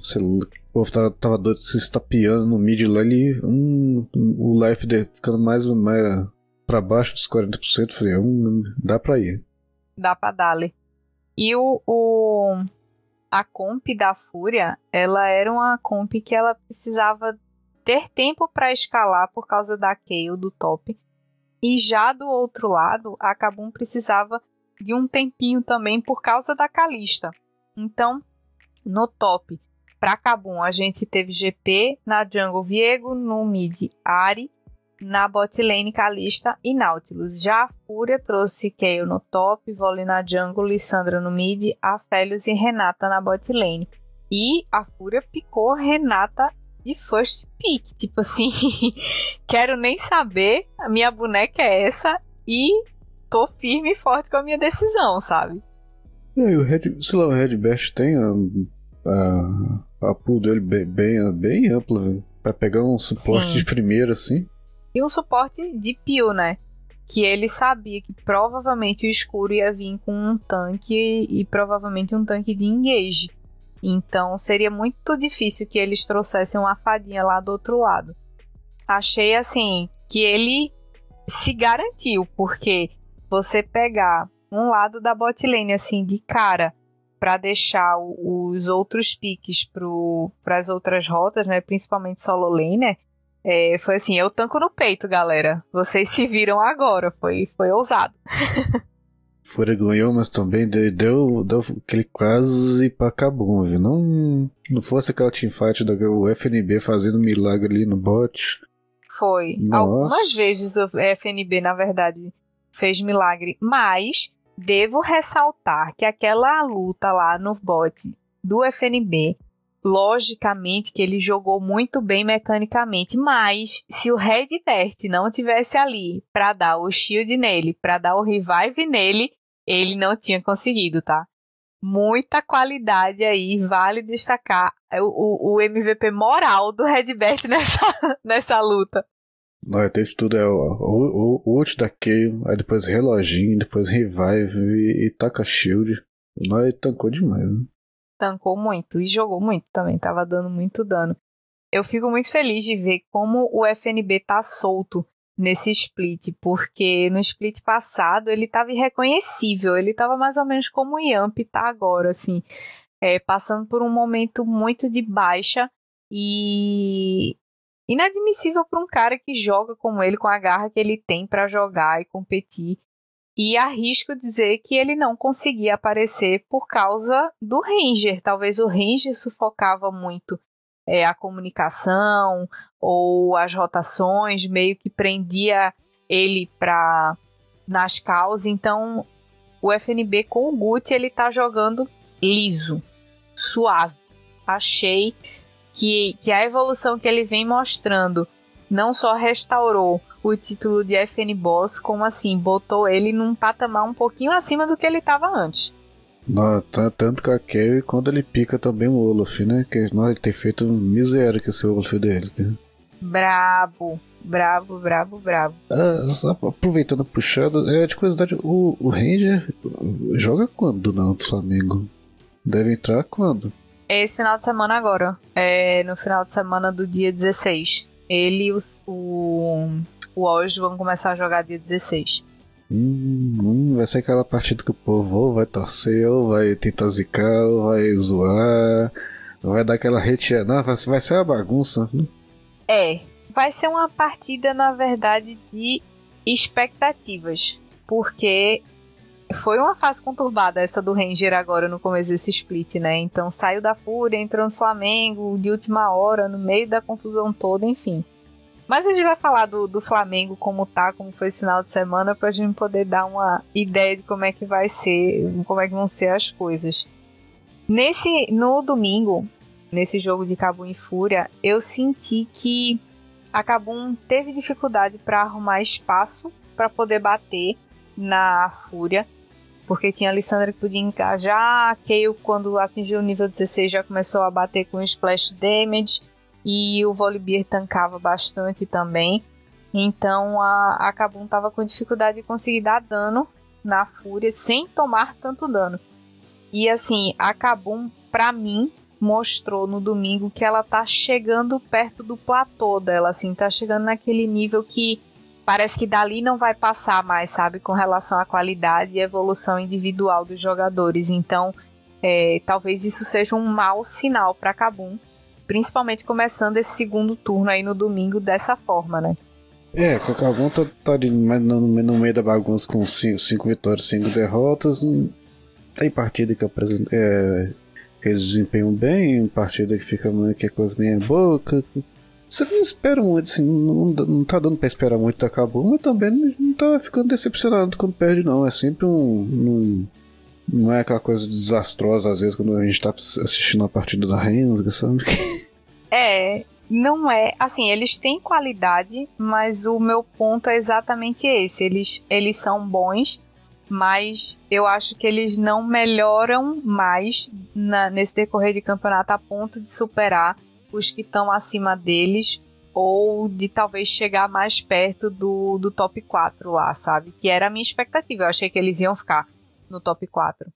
Sei lá, o povo tava, tava doido se estapeando no mid lá ali. Um, o life dele ficando mais, mais pra baixo dos 40%. Falei, um, dá pra ir. dá pra dar E o, o, a comp da Fúria, ela era uma comp que ela precisava ter tempo para escalar por causa da Kayle do top. E já do outro lado, a Kabum precisava de um tempinho também por causa da Kalista. Então, no top, para Kabum, a gente teve GP, na jungle Viego, no mid Ari, na bot lane Kalista e Nautilus. Já a Fúria trouxe Kayle no top, Volley na jungle, Lissandra no mid, Aphelios e Renata na bot lane. E a Fúria picou Renata de first pick, tipo assim, [laughs] quero nem saber, a minha boneca é essa e tô firme e forte com a minha decisão, sabe? E aí, o Red, sei lá, o Red Best tem a, a, a pool dele bem, bem, bem ampla, véio, pra pegar um suporte Sim. de primeira, assim. E um suporte de peel, né? Que ele sabia que provavelmente o escuro ia vir com um tanque e, provavelmente um tanque de engage. Então seria muito difícil que eles trouxessem uma fadinha lá do outro lado. Achei assim que ele se garantiu, porque você pegar um lado da botlane assim de cara para deixar os outros piques para as outras rotas, né, principalmente solo laner, é, foi assim, eu tanco no peito, galera. Vocês se viram agora, foi, foi ousado. [laughs] Fúria ganhou, mas também deu, deu, deu aquele quase pra acabou, viu? Não, não fosse aquela teamfight do FNB fazendo milagre ali no bot. Foi. Nossa. Algumas vezes o FNB, na verdade, fez milagre, mas devo ressaltar que aquela luta lá no bot do FNB, logicamente que ele jogou muito bem mecanicamente, mas se o Redbert não tivesse ali para dar o shield nele, para dar o revive nele, ele não tinha conseguido, tá? Muita qualidade aí, vale destacar o, o, o MVP moral do Redbert [laughs] nessa, nessa luta. Não, teve tudo, é o, o, o ult da Kayle, aí depois reloginho, depois revive e, e taca shield. Nós tancou demais, né? Tancou muito e jogou muito também, tava dando muito dano. Eu fico muito feliz de ver como o FNB tá solto nesse split, porque no split passado ele estava irreconhecível, ele estava mais ou menos como o Yamp tá agora, assim, é, passando por um momento muito de baixa e inadmissível para um cara que joga como ele, com a garra que ele tem para jogar e competir. E arrisco dizer que ele não conseguia aparecer por causa do Ranger. Talvez o Ranger sufocava muito é, a comunicação ou as rotações, meio que prendia ele para nas causas. Então, o FNB com o Guti ele tá jogando liso, suave. Achei que, que a evolução que ele vem mostrando não só restaurou o título de FN Boss, como assim, botou ele num patamar um pouquinho acima do que ele estava antes. Não, tanto que a Kerry, quando ele pica também o Olaf, né? Que não, ele tem feito miséria com esse Olaf dele. Né? Brabo, brabo, brabo, brabo. Ah, aproveitando puxado, é de curiosidade, o, o Ranger joga quando no Flamengo? Deve entrar quando? Esse final de semana agora. É no final de semana do dia 16. Ele e os, o, o Oz vão começar a jogar dia 16. Hum, hum, vai ser aquela partida que o povo ou vai torcer, ou vai tentar zicar, ou vai zoar, vai dar aquela retirada. Vai, vai ser uma bagunça. Né? É, vai ser uma partida, na verdade, de expectativas. Porque foi uma fase conturbada essa do Ranger agora no começo desse split, né? Então saiu da Fúria, entrou no Flamengo de última hora, no meio da confusão toda, enfim. Mas a gente vai falar do, do Flamengo, como tá, como foi esse final de semana, pra gente poder dar uma ideia de como é que vai ser, como é que vão ser as coisas. Nesse, no domingo, nesse jogo de Cabum e Fúria, eu senti que a Cabum teve dificuldade para arrumar espaço para poder bater na Fúria, porque tinha a Alessandra que podia encajar, a Kayle quando atingiu o nível 16 já começou a bater com splash damage, e o Volibear tancava bastante também. Então a, a Kabum estava com dificuldade de conseguir dar dano na Fúria sem tomar tanto dano. E assim, a Kabum, para mim, mostrou no domingo que ela tá chegando perto do platô dela, assim, tá chegando naquele nível que parece que dali não vai passar mais, sabe, com relação à qualidade e evolução individual dos jogadores. Então, é, talvez isso seja um mau sinal para Cabum, principalmente começando esse segundo turno aí no domingo dessa forma, né? É, que o Cabum tá, tá no, no, meio da bagunça com 5 vitórias, 5 derrotas. Tem partida que, é, que eles desempenham bem, partida que fica que é coisa meio boca. Você não espera muito, assim, não, não tá dando pra esperar muito da Cabum, mas também não tá ficando decepcionado quando perde, não. É sempre um, um não é aquela coisa desastrosa, às vezes, quando a gente tá assistindo a partida da Rensga, sabe? [laughs] É, não é. Assim, eles têm qualidade, mas o meu ponto é exatamente esse. Eles, eles são bons, mas eu acho que eles não melhoram mais na, nesse decorrer de campeonato a ponto de superar os que estão acima deles ou de talvez chegar mais perto do, do top 4 lá, sabe? Que era a minha expectativa. Eu achei que eles iam ficar no top 4.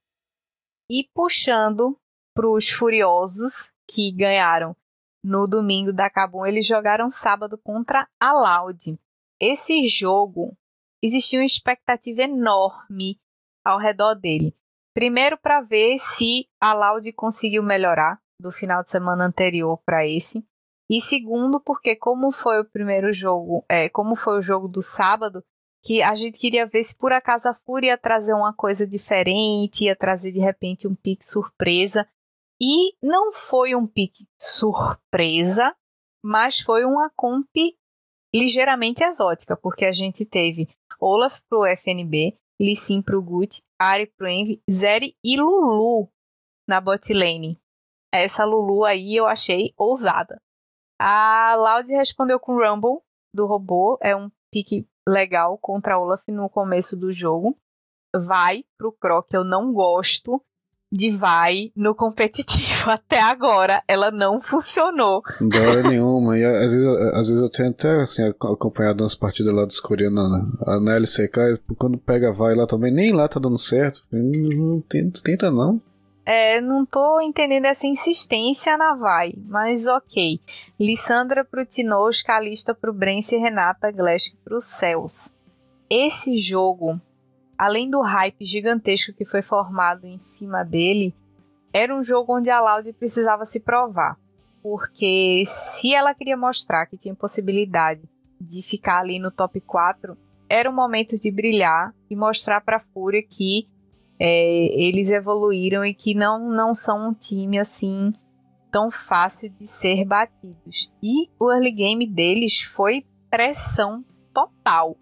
E puxando para os Furiosos, que ganharam no domingo da Cabum, eles jogaram sábado contra a Loud. Esse jogo existia uma expectativa enorme ao redor dele. Primeiro, para ver se a Loud conseguiu melhorar do final de semana anterior para esse. E segundo, porque como foi o primeiro jogo, é, como foi o jogo do sábado, que a gente queria ver se por acaso a Fúria ia trazer uma coisa diferente, ia trazer de repente um pique surpresa. E não foi um pique surpresa, mas foi uma comp ligeiramente exótica, porque a gente teve Olaf pro FNB, Lee Sin pro Gut, Ari pro Envy, Zeri e Lulu na bot lane. Essa Lulu aí eu achei ousada. A Loud respondeu com Rumble do robô, é um pique legal contra Olaf no começo do jogo. Vai pro Croc, eu não gosto de vai no competitivo. [laughs] Até agora ela não funcionou. Não hora nenhuma. E às vezes, às vezes eu tenho até assim, acompanhado umas partidas lá dos coreanos na, na LCK. Quando pega vai lá também, nem lá tá dando certo. Não, não tenta, tenta não. É, não tô entendendo essa insistência na vai, mas ok. Lissandra pro Tinoz, Calista pro Brence e Renata Glask pro Céus. Esse jogo, além do hype gigantesco que foi formado em cima dele, era um jogo onde a Loud precisava se provar. Porque se ela queria mostrar que tinha possibilidade de ficar ali no top 4, era o momento de brilhar e mostrar para a Fúria que é, eles evoluíram e que não, não são um time assim tão fácil de ser batidos. E o early game deles foi pressão total.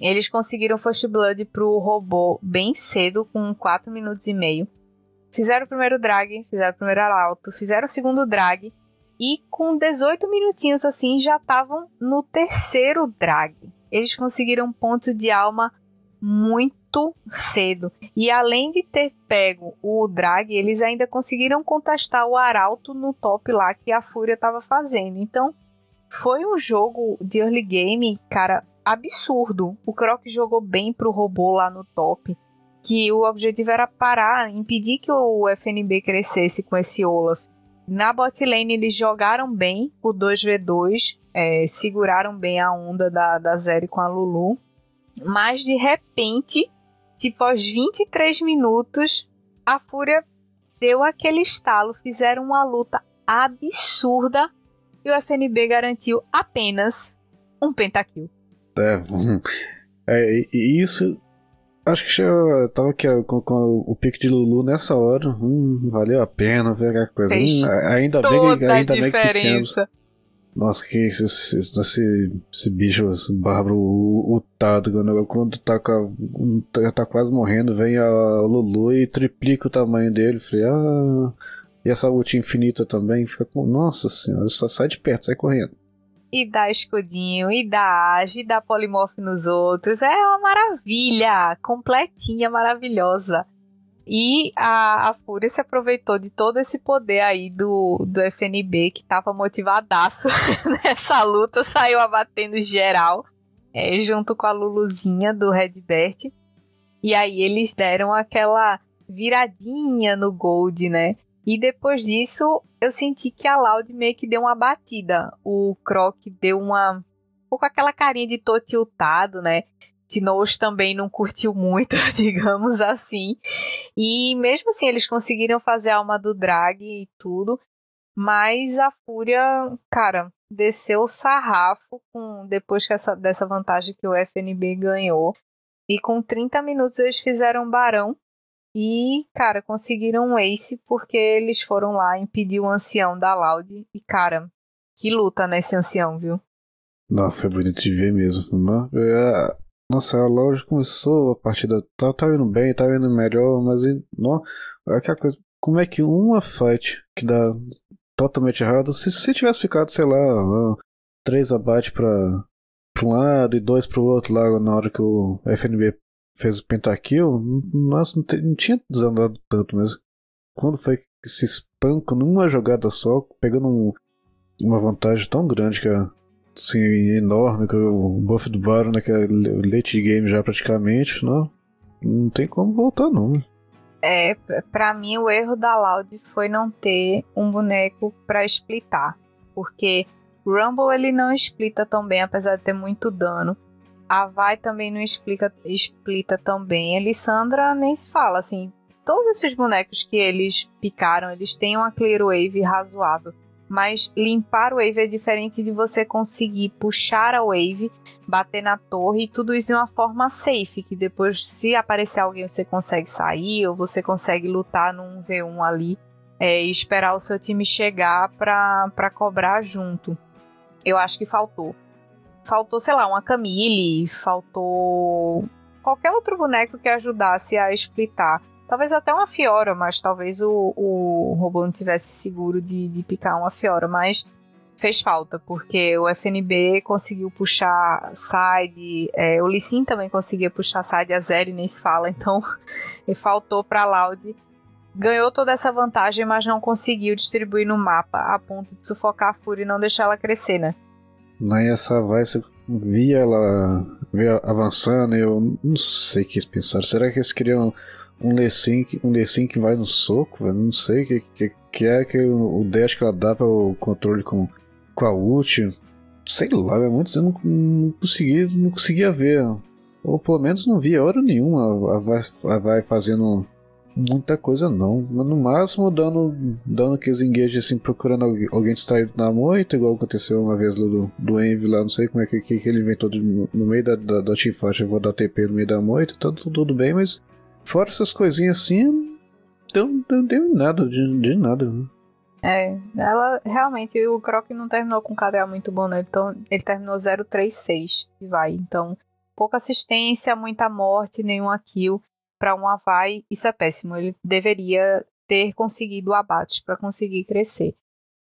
Eles conseguiram First Blood pro robô bem cedo, com 4 minutos e meio. Fizeram o primeiro drag, fizeram o primeiro alto, fizeram o segundo drag. E com 18 minutinhos assim já estavam no terceiro drag. Eles conseguiram ponto de alma muito cedo. E além de ter pego o drag, eles ainda conseguiram contestar o Arauto no top lá que a Fúria estava fazendo. Então, foi um jogo de early game, cara, absurdo. O Croc jogou bem pro robô lá no top. Que o objetivo era parar, impedir que o FNB crescesse com esse Olaf. Na bot lane eles jogaram bem o 2v2, é, seguraram bem a onda da, da Zeri com a Lulu. Mas de repente, tipo aos 23 minutos, a Fúria deu aquele estalo, fizeram uma luta absurda e o FNB garantiu apenas um pentakill. É, é e isso acho que já tava aqui com, com, o pique de Lulu nessa hora. Hum, valeu a pena ver aquela coisa. Hum, ainda bem que ainda bem que nossa, que esse, esse, esse, esse bicho, esse bárbaro, o, o Tado, quando, quando tá, tá, quase morrendo, vem a Lulu e triplica o tamanho dele. Falei, ah. E essa ult infinita também fica com. Nossa senhora, só sai de perto, sai correndo. E dá escudinho, e dá age, e dá polimorf nos outros. É uma maravilha! Completinha, maravilhosa. E a, a Fúria se aproveitou de todo esse poder aí do, do FNB, que tava motivadaço [laughs] nessa luta, saiu abatendo geral, é, junto com a Luluzinha do Redbert. E aí eles deram aquela viradinha no Gold, né? E depois disso, eu senti que a Loud meio que deu uma batida. O Croc deu uma ficou com aquela carinha de tô tiltado, né? Tinoz também não curtiu muito, [laughs] digamos assim. E mesmo assim, eles conseguiram fazer a alma do drag e tudo. Mas a Fúria, cara, desceu o sarrafo com, depois que essa, dessa vantagem que o FNB ganhou. E com 30 minutos eles fizeram barão. E, cara, conseguiram um ace porque eles foram lá impedir o ancião da Loud. E, cara, que luta nesse ancião, viu? Não, foi bonito de ver mesmo. Não, é, nossa, a Loud começou a partida. Tava, tava indo bem, tava indo melhor, mas não, é aquela coisa. Como é que uma fight que dá totalmente errado, se, se tivesse ficado, sei lá, três abates pra, pra um lado e dois pro outro lá na hora que o FNB fez o pentakill, nossa, não, não tinha desandado tanto mesmo. Quando foi que se espancam numa jogada só, pegando um, uma vantagem tão grande que é assim, enorme, o buff do Baron, né, que é late game já praticamente, não, não tem como voltar não. É, para mim o erro da Loud foi não ter um boneco para splitar, porque Rumble ele não splita tão bem, apesar de ter muito dano. A Vai também não explica, explita tão bem. A Lissandra nem se fala, assim. Todos esses bonecos que eles picaram, eles têm uma clear wave razoável. Mas limpar o wave é diferente de você conseguir puxar a wave, bater na torre e tudo isso de uma forma safe, que depois se aparecer alguém você consegue sair ou você consegue lutar num V1 ali é, e esperar o seu time chegar para cobrar junto. Eu acho que faltou faltou, sei lá, uma Camille, faltou qualquer outro boneco que ajudasse a splitar. Talvez até uma Fiora, mas talvez o, o robô não tivesse seguro de, de picar uma Fiora, mas fez falta, porque o FNB conseguiu puxar side, é, o Lissin também conseguia puxar side, a Zeri nem se fala, então [laughs] faltou para Loud. Ganhou toda essa vantagem, mas não conseguiu distribuir no mapa a ponto de sufocar a Fúria e não deixar ela crescer, né? Aí essa vai, você via ela via avançando e eu não sei o que eles pensaram. Será que eles queriam um Lecim um Lecim que vai no soco? Eu não sei o que, que, que é que o dash que ela dá para o controle com, com a ult. Sei lá, é muito eu não, não conseguia, não conseguia ver. Ou pelo menos não via hora nenhuma a vai, a vai fazendo muita coisa não. No máximo dando, dando aqueles engage assim, procurando alguém, distraído na moita, igual aconteceu uma vez lá do, do Envy lá, não sei como é que, que, que ele inventou de, no, meio da, da, da teamfight, eu vou dar TP no meio da moita, tá tudo, tudo bem, mas fora essas coisinhas assim, deu, deu, deu nada, de, de nada. É, ela realmente, o Croc não terminou com um KDA muito bom, né? Então ele terminou 036 e vai. Então, pouca assistência, muita morte, nenhuma kill para um Avai, isso é péssimo. Ele deveria ter conseguido o abate para conseguir crescer.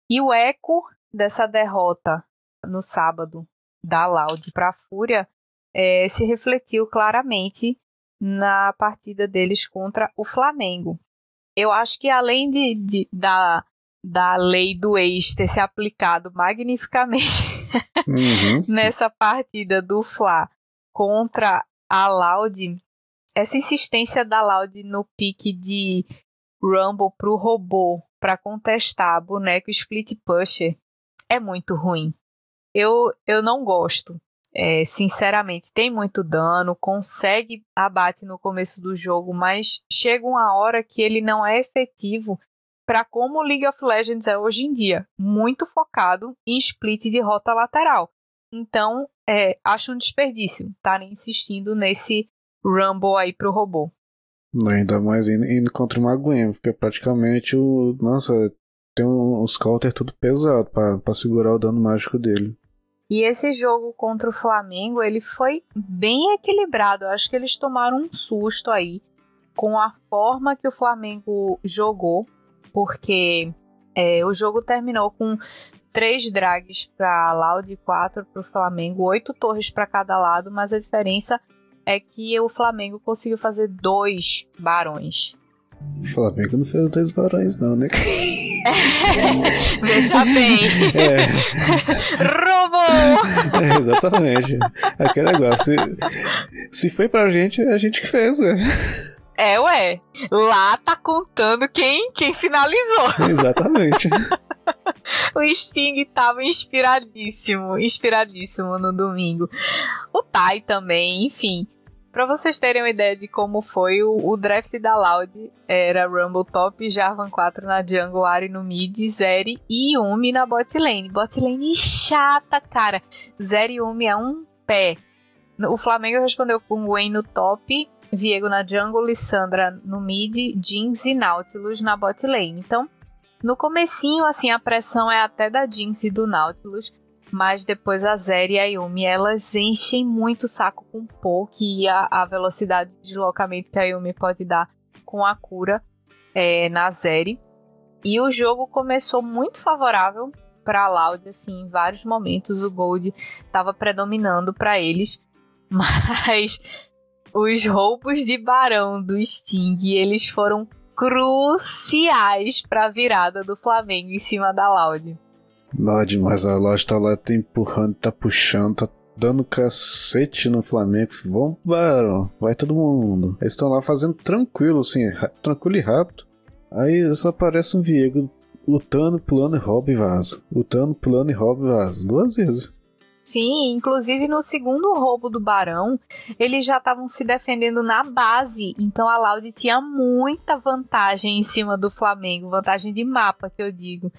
E o eco dessa derrota no sábado da Loud para a Fúria é, se refletiu claramente na partida deles contra o Flamengo. Eu acho que além de, de da, da lei do ex ter se aplicado magnificamente uhum. [laughs] nessa partida do Fla contra a Loud, essa insistência da Loud no pique de Rumble pro robô para contestar boneco Split Pusher é muito ruim. Eu, eu não gosto. É, sinceramente, tem muito dano, consegue abate no começo do jogo, mas chega uma hora que ele não é efetivo para como o League of Legends é hoje em dia, muito focado em split de rota lateral. Então, é, acho um desperdício estarem insistindo nesse Rumble aí pro robô. Ainda mais indo, indo contra uma Gwen, porque praticamente o. Nossa, tem os counter tudo pesado para segurar o dano mágico dele. E esse jogo contra o Flamengo, ele foi bem equilibrado. Eu acho que eles tomaram um susto aí com a forma que o Flamengo jogou, porque é, o jogo terminou com três drags para Loud e quatro para o Flamengo, oito torres para cada lado, mas a diferença é que o Flamengo conseguiu fazer dois barões. Flamengo não fez dois barões, não, né? [laughs] Veja bem. É. Roubou! É, exatamente. Aquele negócio. Se, se foi pra gente, é a gente que fez, né? É, ué. Lá tá contando quem, quem finalizou. Exatamente. o Sting tava inspiradíssimo, inspiradíssimo no domingo. O Tai também, enfim. Pra vocês terem uma ideia de como foi, o, o draft da Loud era Rumble Top, Jarvan 4 na jungle, Ari no mid, Zeri e Yumi na bot lane. Bot lane chata, cara. Zeri e Yumi é um pé. O Flamengo respondeu com Gwen no top, Viego na jungle, Lissandra no mid, Jinx e Nautilus na bot lane. Então, no comecinho, assim, a pressão é até da Jinx e do Nautilus, mas depois a Zeri e a Yumi, elas enchem muito o saco com Poke e a, a, velocidade de deslocamento que a Yumi pode dar com a cura é, na Zeri. E o jogo começou muito favorável para a Loud, assim, em vários momentos o Gold estava predominando para eles, [laughs] mas os roubos de Barão do Sting, eles foram cruciais para a virada do Flamengo em cima da Loud. Lorde, mas a loja tá lá, tá empurrando, tá puxando, tá dando cacete no Flamengo. Barão, vai todo mundo. Eles estão lá fazendo tranquilo, assim, tranquilo e rápido. Aí só aparece um Viego lutando, pulando e rouba e vaza. Lutando, pulando e rouba e vaza. Duas vezes. Sim, inclusive no segundo roubo do Barão, eles já estavam se defendendo na base. Então a Laude tinha muita vantagem em cima do Flamengo, vantagem de mapa que eu digo.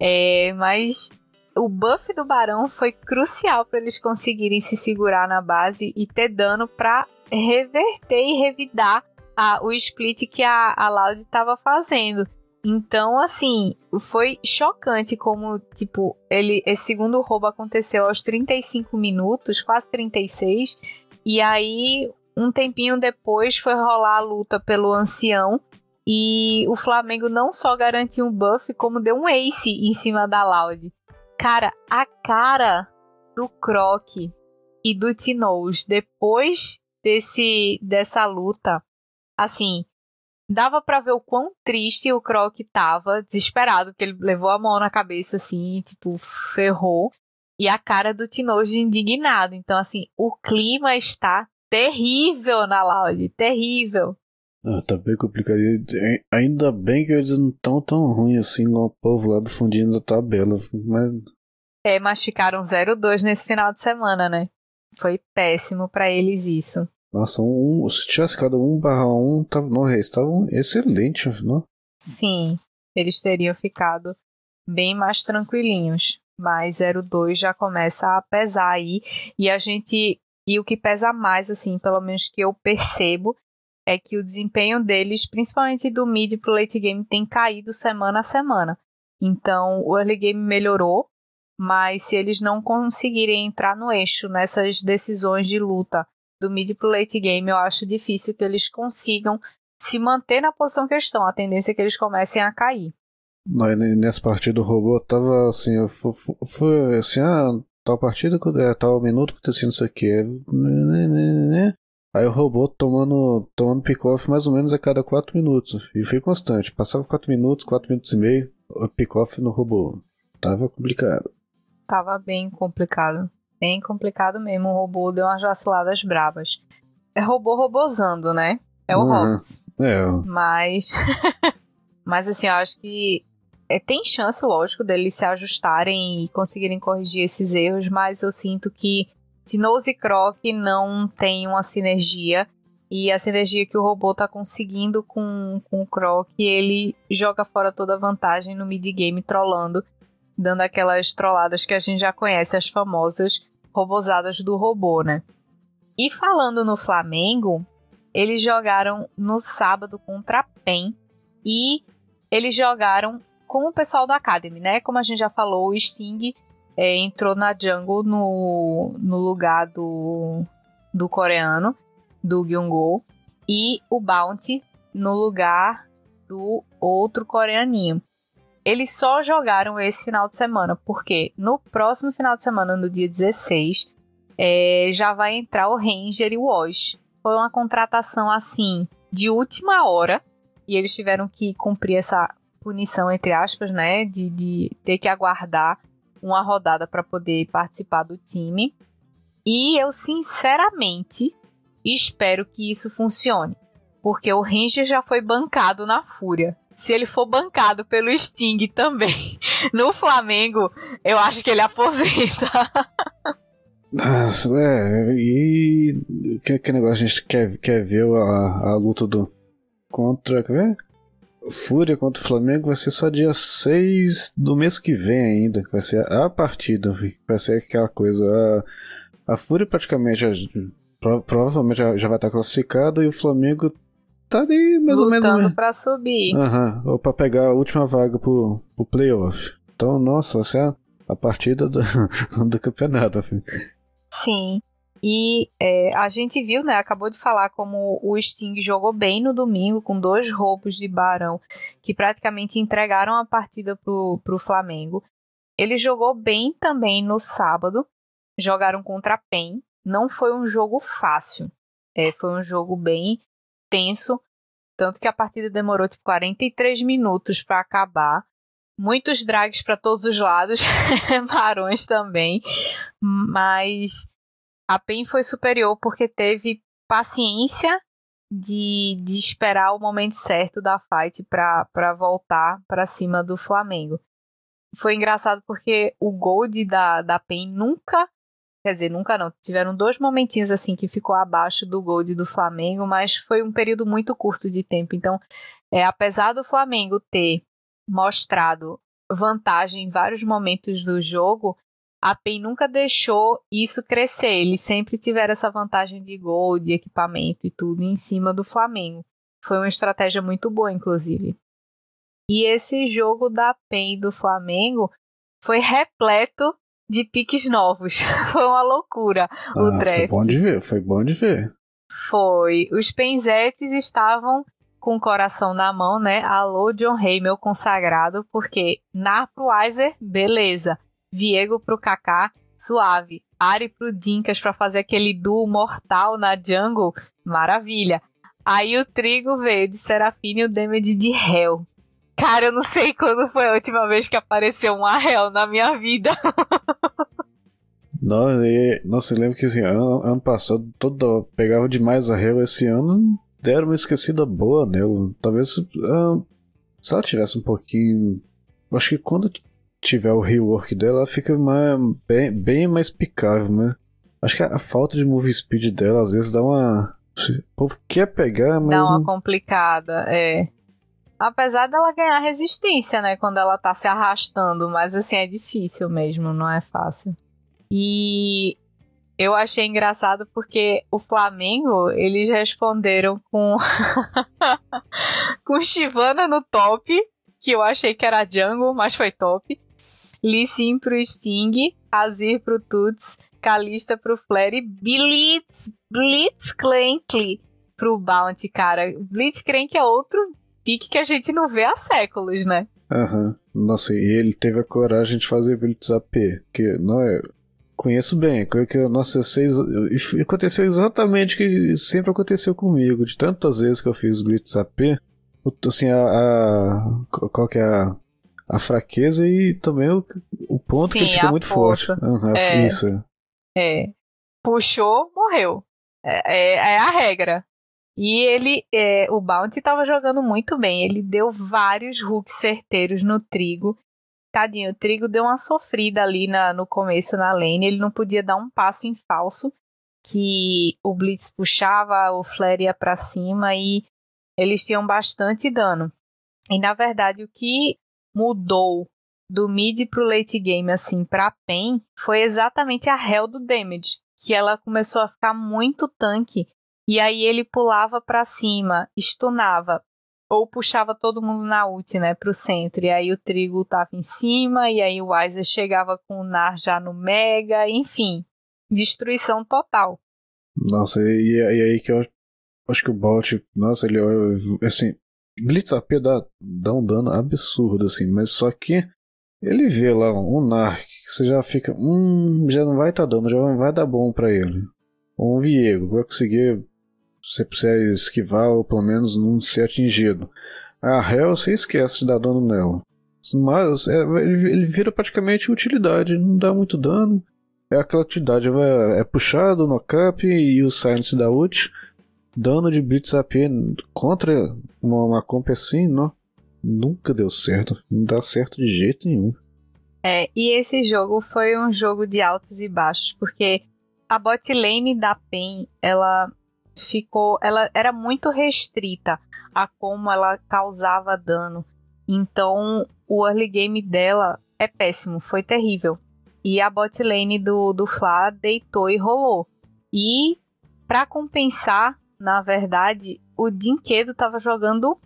É, mas o buff do Barão foi crucial para eles conseguirem se segurar na base e ter dano para reverter e revidar a, o split que a, a Loud estava fazendo. Então, assim, foi chocante como, tipo, ele, esse segundo roubo aconteceu aos 35 minutos, quase 36, e aí, um tempinho depois, foi rolar a luta pelo ancião, e o Flamengo não só garantiu um buff, como deu um ace em cima da Loud. Cara, a cara do Croc e do Tinoz depois desse dessa luta, assim, dava para ver o quão triste o Croc tava, desesperado, porque ele levou a mão na cabeça assim, tipo, ferrou. E a cara do Tinoz indignado. Então, assim, o clima está terrível na Loud, terrível. Ah, tá bem complicado. Ainda bem que eles não estão tão ruins assim igual o povo lá do fundinho da tabela. Mas... É, mas ficaram 0-2 nesse final de semana, né? Foi péssimo para eles isso. Nossa, um, um, se tivesse ficado 1 barra 1, tava, não, eles estavam excelentes, não? Sim, eles teriam ficado bem mais tranquilinhos. Mas 0-2 já começa a pesar aí. E a gente. E o que pesa mais, assim, pelo menos que eu percebo, é que o desempenho deles, principalmente do mid pro late game, tem caído semana a semana. Então, o early game melhorou, mas se eles não conseguirem entrar no eixo nessas decisões de luta do mid pro late game, eu acho difícil que eles consigam se manter na posição que estão. A tendência é que eles comecem a cair. Nessa partida o robô tava assim, foi assim, ah, tal partida, é, tal minuto acontecendo isso aqui. Aí o robô tomando, tomando pick-off mais ou menos a cada 4 minutos. E foi constante. Passava 4 minutos, 4 minutos e meio, pick-off no robô. Tava complicado. Tava bem complicado. Bem complicado mesmo. O robô deu umas vaciladas bravas. É robô robozando, né? É o uhum. Hobbs. É. Mas. [laughs] Mas assim, eu acho que é, tem chance, lógico, deles se ajustarem e conseguirem corrigir esses erros, mas eu sinto que Tinoz e Croc não tem uma sinergia. E a sinergia que o robô tá conseguindo com, com o Croc, ele joga fora toda a vantagem no mid-game trollando, dando aquelas trolladas que a gente já conhece, as famosas robosadas do robô, né? E falando no Flamengo, eles jogaram no sábado contra a PEN e eles jogaram com o pessoal da Academy, né? Como a gente já falou, o Sting é, entrou na jungle no, no lugar do, do coreano, do Gyungo, e o Bounty no lugar do outro coreaninho. Eles só jogaram esse final de semana, porque no próximo final de semana, no dia 16, é, já vai entrar o Ranger e o Wash. Foi uma contratação assim de última hora e eles tiveram que cumprir essa punição, entre aspas, né? De, de ter que aguardar uma rodada para poder participar do time. E eu sinceramente espero que isso funcione, porque o Ranger já foi bancado na Fúria. se ele for bancado pelo Sting também [laughs] no Flamengo, eu acho que ele aposenta. É, e que, que negócio a gente quer, quer ver a, a luta do contra, quer ver? Fúria contra o Flamengo vai ser só dia 6 do mês que vem ainda, vai ser a partida, vai ser aquela coisa, a, a Fúria praticamente já, provavelmente já, já vai estar classificada e o Flamengo tá ali mais Lutando ou menos. Lutando pra subir. Aham, ou pra pegar a última vaga pro, pro playoff. Então, nossa, essa é a, a partida do, [laughs] do campeonato. Filho. Sim. E é, a gente viu, né? Acabou de falar como o Sting jogou bem no domingo, com dois roubos de Barão, que praticamente entregaram a partida pro, pro Flamengo. Ele jogou bem também no sábado. Jogaram contra a PEN. Não foi um jogo fácil. É, foi um jogo bem tenso, tanto que a partida demorou tipo 43 minutos para acabar. Muitos drags para todos os lados, [laughs] barões também, mas a PEN foi superior porque teve paciência de, de esperar o momento certo da fight para voltar para cima do Flamengo. Foi engraçado porque o Gold da, da PEN nunca Quer dizer, nunca não. Tiveram dois momentinhos assim que ficou abaixo do gol do Flamengo, mas foi um período muito curto de tempo. Então, é, apesar do Flamengo ter mostrado vantagem em vários momentos do jogo, a PEN nunca deixou isso crescer. Eles sempre tiveram essa vantagem de gol, de equipamento e tudo em cima do Flamengo. Foi uma estratégia muito boa, inclusive. E esse jogo da PEN do Flamengo foi repleto de piques novos. [laughs] foi uma loucura ah, o draft. Foi bom de ver, foi bom de ver. Foi. Os penzetes estavam com o coração na mão, né? Alô, John Hay, meu consagrado, porque Nar pro Weiser, beleza. Viego pro Kaká, suave. Ari pro Dinkas para fazer aquele duo mortal na jungle, maravilha. Aí o Trigo veio de Serafine e o Damage de Hell. Cara, eu não sei quando foi a última vez que apareceu um Arrel na minha vida. Não, e, nossa, eu lembro que assim, ano, ano passado todo, pegava demais a Hell. Esse ano deram uma esquecida boa nela. Talvez uh, se ela tivesse um pouquinho. Acho que quando tiver o rework dela, ela fica mais, bem, bem mais picável, né? Acho que a, a, falta de move speed dela às vezes dá uma. O povo quer pegar, mas. Dá uma complicada, é. Apesar dela ganhar resistência, né? Quando ela tá se arrastando. Mas assim, é difícil mesmo, não é fácil. E eu achei engraçado porque o Flamengo, eles responderam com. [laughs] com Shivana no top. Que eu achei que era jungle, mas foi top. Lee Sin pro Sting. Azir pro Tuts. Kalista pro Flare. Blitz. Blitzcrank pro Bounty, cara. Blitzcrank é outro pique que a gente não vê há séculos, né? Aham. Uhum. Nossa, e ele teve a coragem de fazer Blitz AP, que não é. Conheço bem, que nossa, seis, aconteceu exatamente o que sempre aconteceu comigo, de tantas vezes que eu fiz Blitz AP, assim, a, a qual que é a, a fraqueza e também o, o ponto Sim, que fica muito força. forte. Uhum, é, isso. É. Puxou, morreu. É, é, é a regra. E ele, é, o Bounty estava jogando muito bem. Ele deu vários hooks certeiros no trigo. Tadinho, o trigo deu uma sofrida ali na, no começo na lane. Ele não podia dar um passo em falso. Que o Blitz puxava, o Flare ia pra cima e eles tinham bastante dano. E na verdade, o que mudou do mid pro late game, assim, pra PEN, foi exatamente a Hell do damage. Que ela começou a ficar muito tanque e aí ele pulava para cima, stunava, ou puxava todo mundo na ult, né, pro centro. E aí o Trigo tava em cima, e aí o Weiser chegava com o Nar já no Mega, enfim. Destruição total. Nossa, e, e aí que eu acho que o Bolt, nossa, ele assim, Blitz AP dá, dá um dano absurdo, assim, mas só que ele vê lá um Narc, que você já fica, hum, já não vai estar tá dando, já não vai dar bom para ele. Ou um Viego, vai conseguir você precisa esquivar ou pelo menos não ser atingido. A Hell você esquece de dar dano nela. Mas é, ele, ele, vira praticamente utilidade, não dá muito dano. É aquela utilidade, é, é puxado no cap e o silence da ult. Dano de Blitz AP contra uma, uma comp assim, não? nunca deu certo. Não dá certo de jeito nenhum. É, e esse jogo foi um jogo de altos e baixos, porque a bot lane da PEN, ela ficou, ela era muito restrita a como ela causava dano. Então, o early game dela é péssimo, foi terrível. E a bot lane do, do Fla deitou e rolou. E, para compensar, na verdade, o Dinquedo estava jogando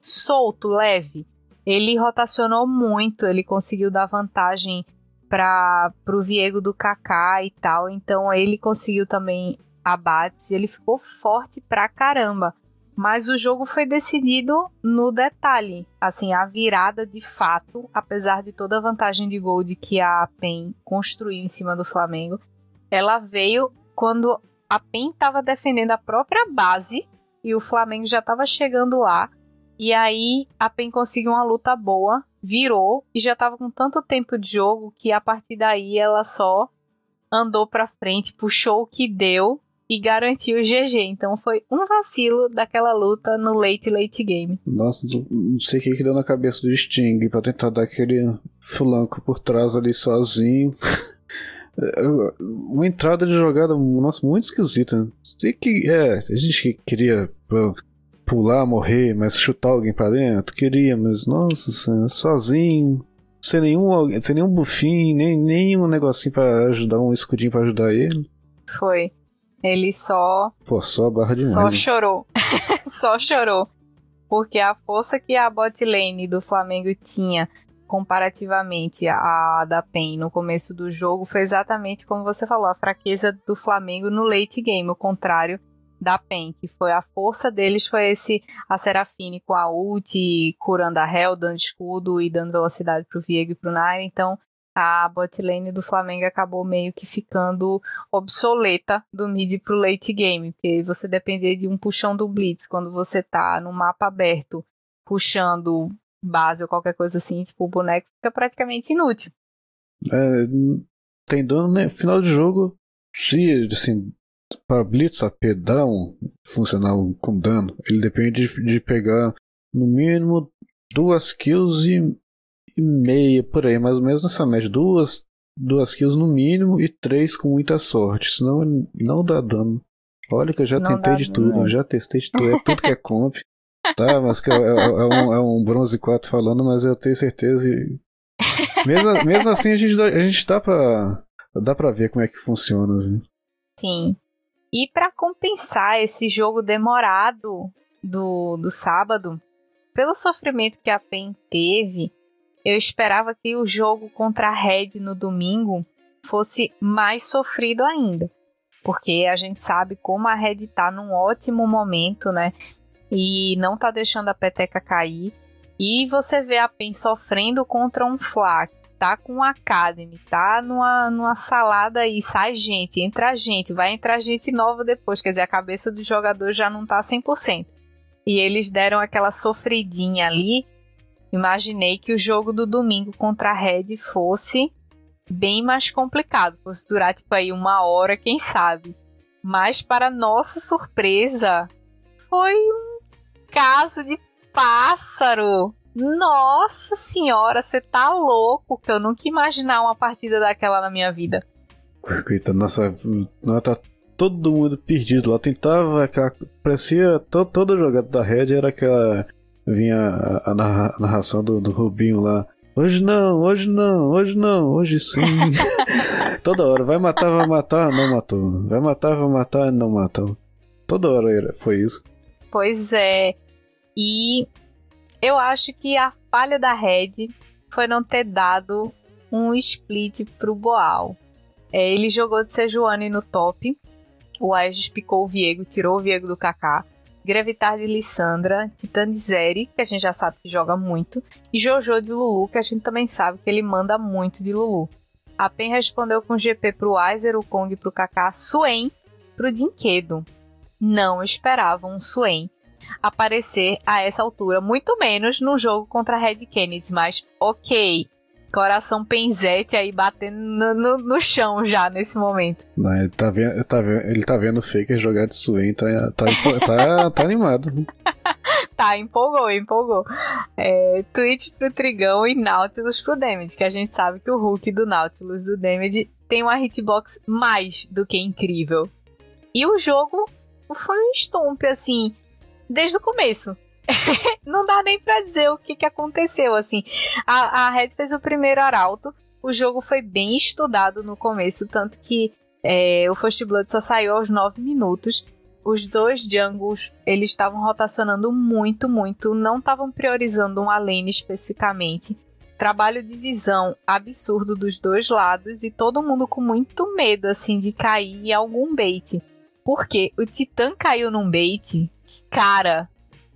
solto, leve. Ele rotacionou muito, ele conseguiu dar vantagem para o Viego do Kaká e tal. Então ele conseguiu também abates, ele ficou forte pra caramba. Mas o jogo foi decidido no detalhe. Assim, a virada de fato, apesar de toda a vantagem de gold que a PEN construiu em cima do Flamengo, ela veio quando a PEN estava defendendo a própria base e o Flamengo já estava chegando lá. E aí a PEN conseguiu uma luta boa, virou e já estava com tanto tempo de jogo que a partir daí ela só andou para frente, puxou o que deu e garantiu o GG. Então foi um vacilo daquela luta no late late game. Nossa, não sei o que, que deu na cabeça do Sting pra tentar dar aquele flanco por trás ali sozinho. [laughs] Uma entrada de jogada, nossa, muito esquisita. Sei que é, a gente queria pular, morrer, mas chutar alguém pra dentro, queria, mas nossa, sozinho, sem nenhum, sem nenhum bufinho, nem, nem um negocinho pra ajudar, um escudinho pra ajudar ele. Foi. Ele só. Forçou a barra demais. Só chorou. [laughs] só chorou. Porque a força que a bot lane do Flamengo tinha comparativamente à da PEN no começo do jogo foi exatamente como você falou, a fraqueza do Flamengo no late game, o contrário da PEN, que foi a força deles foi esse a Serafine com a ult, curando a Hell, dando escudo e dando velocidade pro Viego e pro Nair, então a botlane do Flamengo acabou meio que ficando obsoleta do mid pro late game, porque você depender de um puxão do Blitz quando você tá no mapa aberto puxando base ou qualquer coisa assim, tipo, o boneco fica praticamente inútil. É, tem dano, né? Final de jogo, se assim, para Blitz AP dar um funcionar com dano, ele depende de, de pegar no mínimo duas kills e e meia por aí, mais ou menos nessa média. Duas, duas kills no mínimo e três com muita sorte. Senão não dá dano. Olha que eu já não tentei de tudo, já testei de tudo, é tudo que é comp. [laughs] Tá, mas é, é, é, um, é um bronze 4 falando, mas eu tenho certeza. E... Mesmo, mesmo assim, a gente, dá, a gente dá pra. Dá pra ver como é que funciona. Viu? Sim. E para compensar esse jogo demorado do, do sábado, pelo sofrimento que a PEN teve, eu esperava que o jogo contra a Red no domingo fosse mais sofrido ainda. Porque a gente sabe como a Red tá num ótimo momento, né? E não tá deixando a peteca cair. E você vê a PEN sofrendo contra um Flak, tá com a Academy, tá numa, numa salada aí, sai gente, entra gente, vai entrar gente nova depois, quer dizer, a cabeça do jogador já não tá 100%. E eles deram aquela sofridinha ali, imaginei que o jogo do domingo contra a Red fosse bem mais complicado, fosse durar tipo aí uma hora, quem sabe. Mas para nossa surpresa, foi um caso de pássaro. Nossa senhora, você tá louco que eu nunca imaginar uma partida daquela na minha vida. Eita, nossa, nossa, tá todo mundo perdido lá. Tentava, parecia to, toda jogada da Red era aquela vinha a, a narração do, do Rubinho lá. Hoje não, hoje não, hoje não, hoje sim. [laughs] Toda hora, vai matar, vai matar, não matou. Vai matar, vai matar, não matou. Toda hora foi isso. Pois é. E eu acho que a falha da Red foi não ter dado um split pro Boal. É, ele jogou de Sejuani no top. O Aegis picou o Viego, tirou o Viego do Kaká. Gravitar de Lissandra, Titan de Zeri, que a gente já sabe que joga muito, e Jojo de Lulu, que a gente também sabe que ele manda muito de Lulu. A PEN respondeu com GP pro Aizer, o Kong pro Kaká, Swain pro Dinquedo. Não esperavam um Swain aparecer a essa altura, muito menos no jogo contra a Red Kennedy, mas ok, coração penzete aí batendo no, no, no, chão já nesse momento. Não, ele tá vendo, tá vendo, ele tá vendo o Faker jogar de Swain, tá, tá, tá, tá [laughs] animado. tá, empolgou, empolgou. É, Twitch pro Trigão e Nautilus pro Damage, que a gente sabe que o Hulk do Nautilus do Damage tem uma hitbox mais do que incrível. E o jogo foi um stomp, assim, desde o começo. [laughs] Não dá nem pra dizer o que, que aconteceu, assim. A, a Red fez o primeiro arauto, o jogo foi bem estudado no começo, tanto que é, o First Blood só saiu aos 9 minutos. Os dois jungles, eles estavam rotacionando muito, muito, não estavam priorizando uma lane especificamente. Trabalho de visão absurdo dos dois lados e todo mundo com muito medo assim de cair em algum bait. Porque o Titã caiu num bait, cara,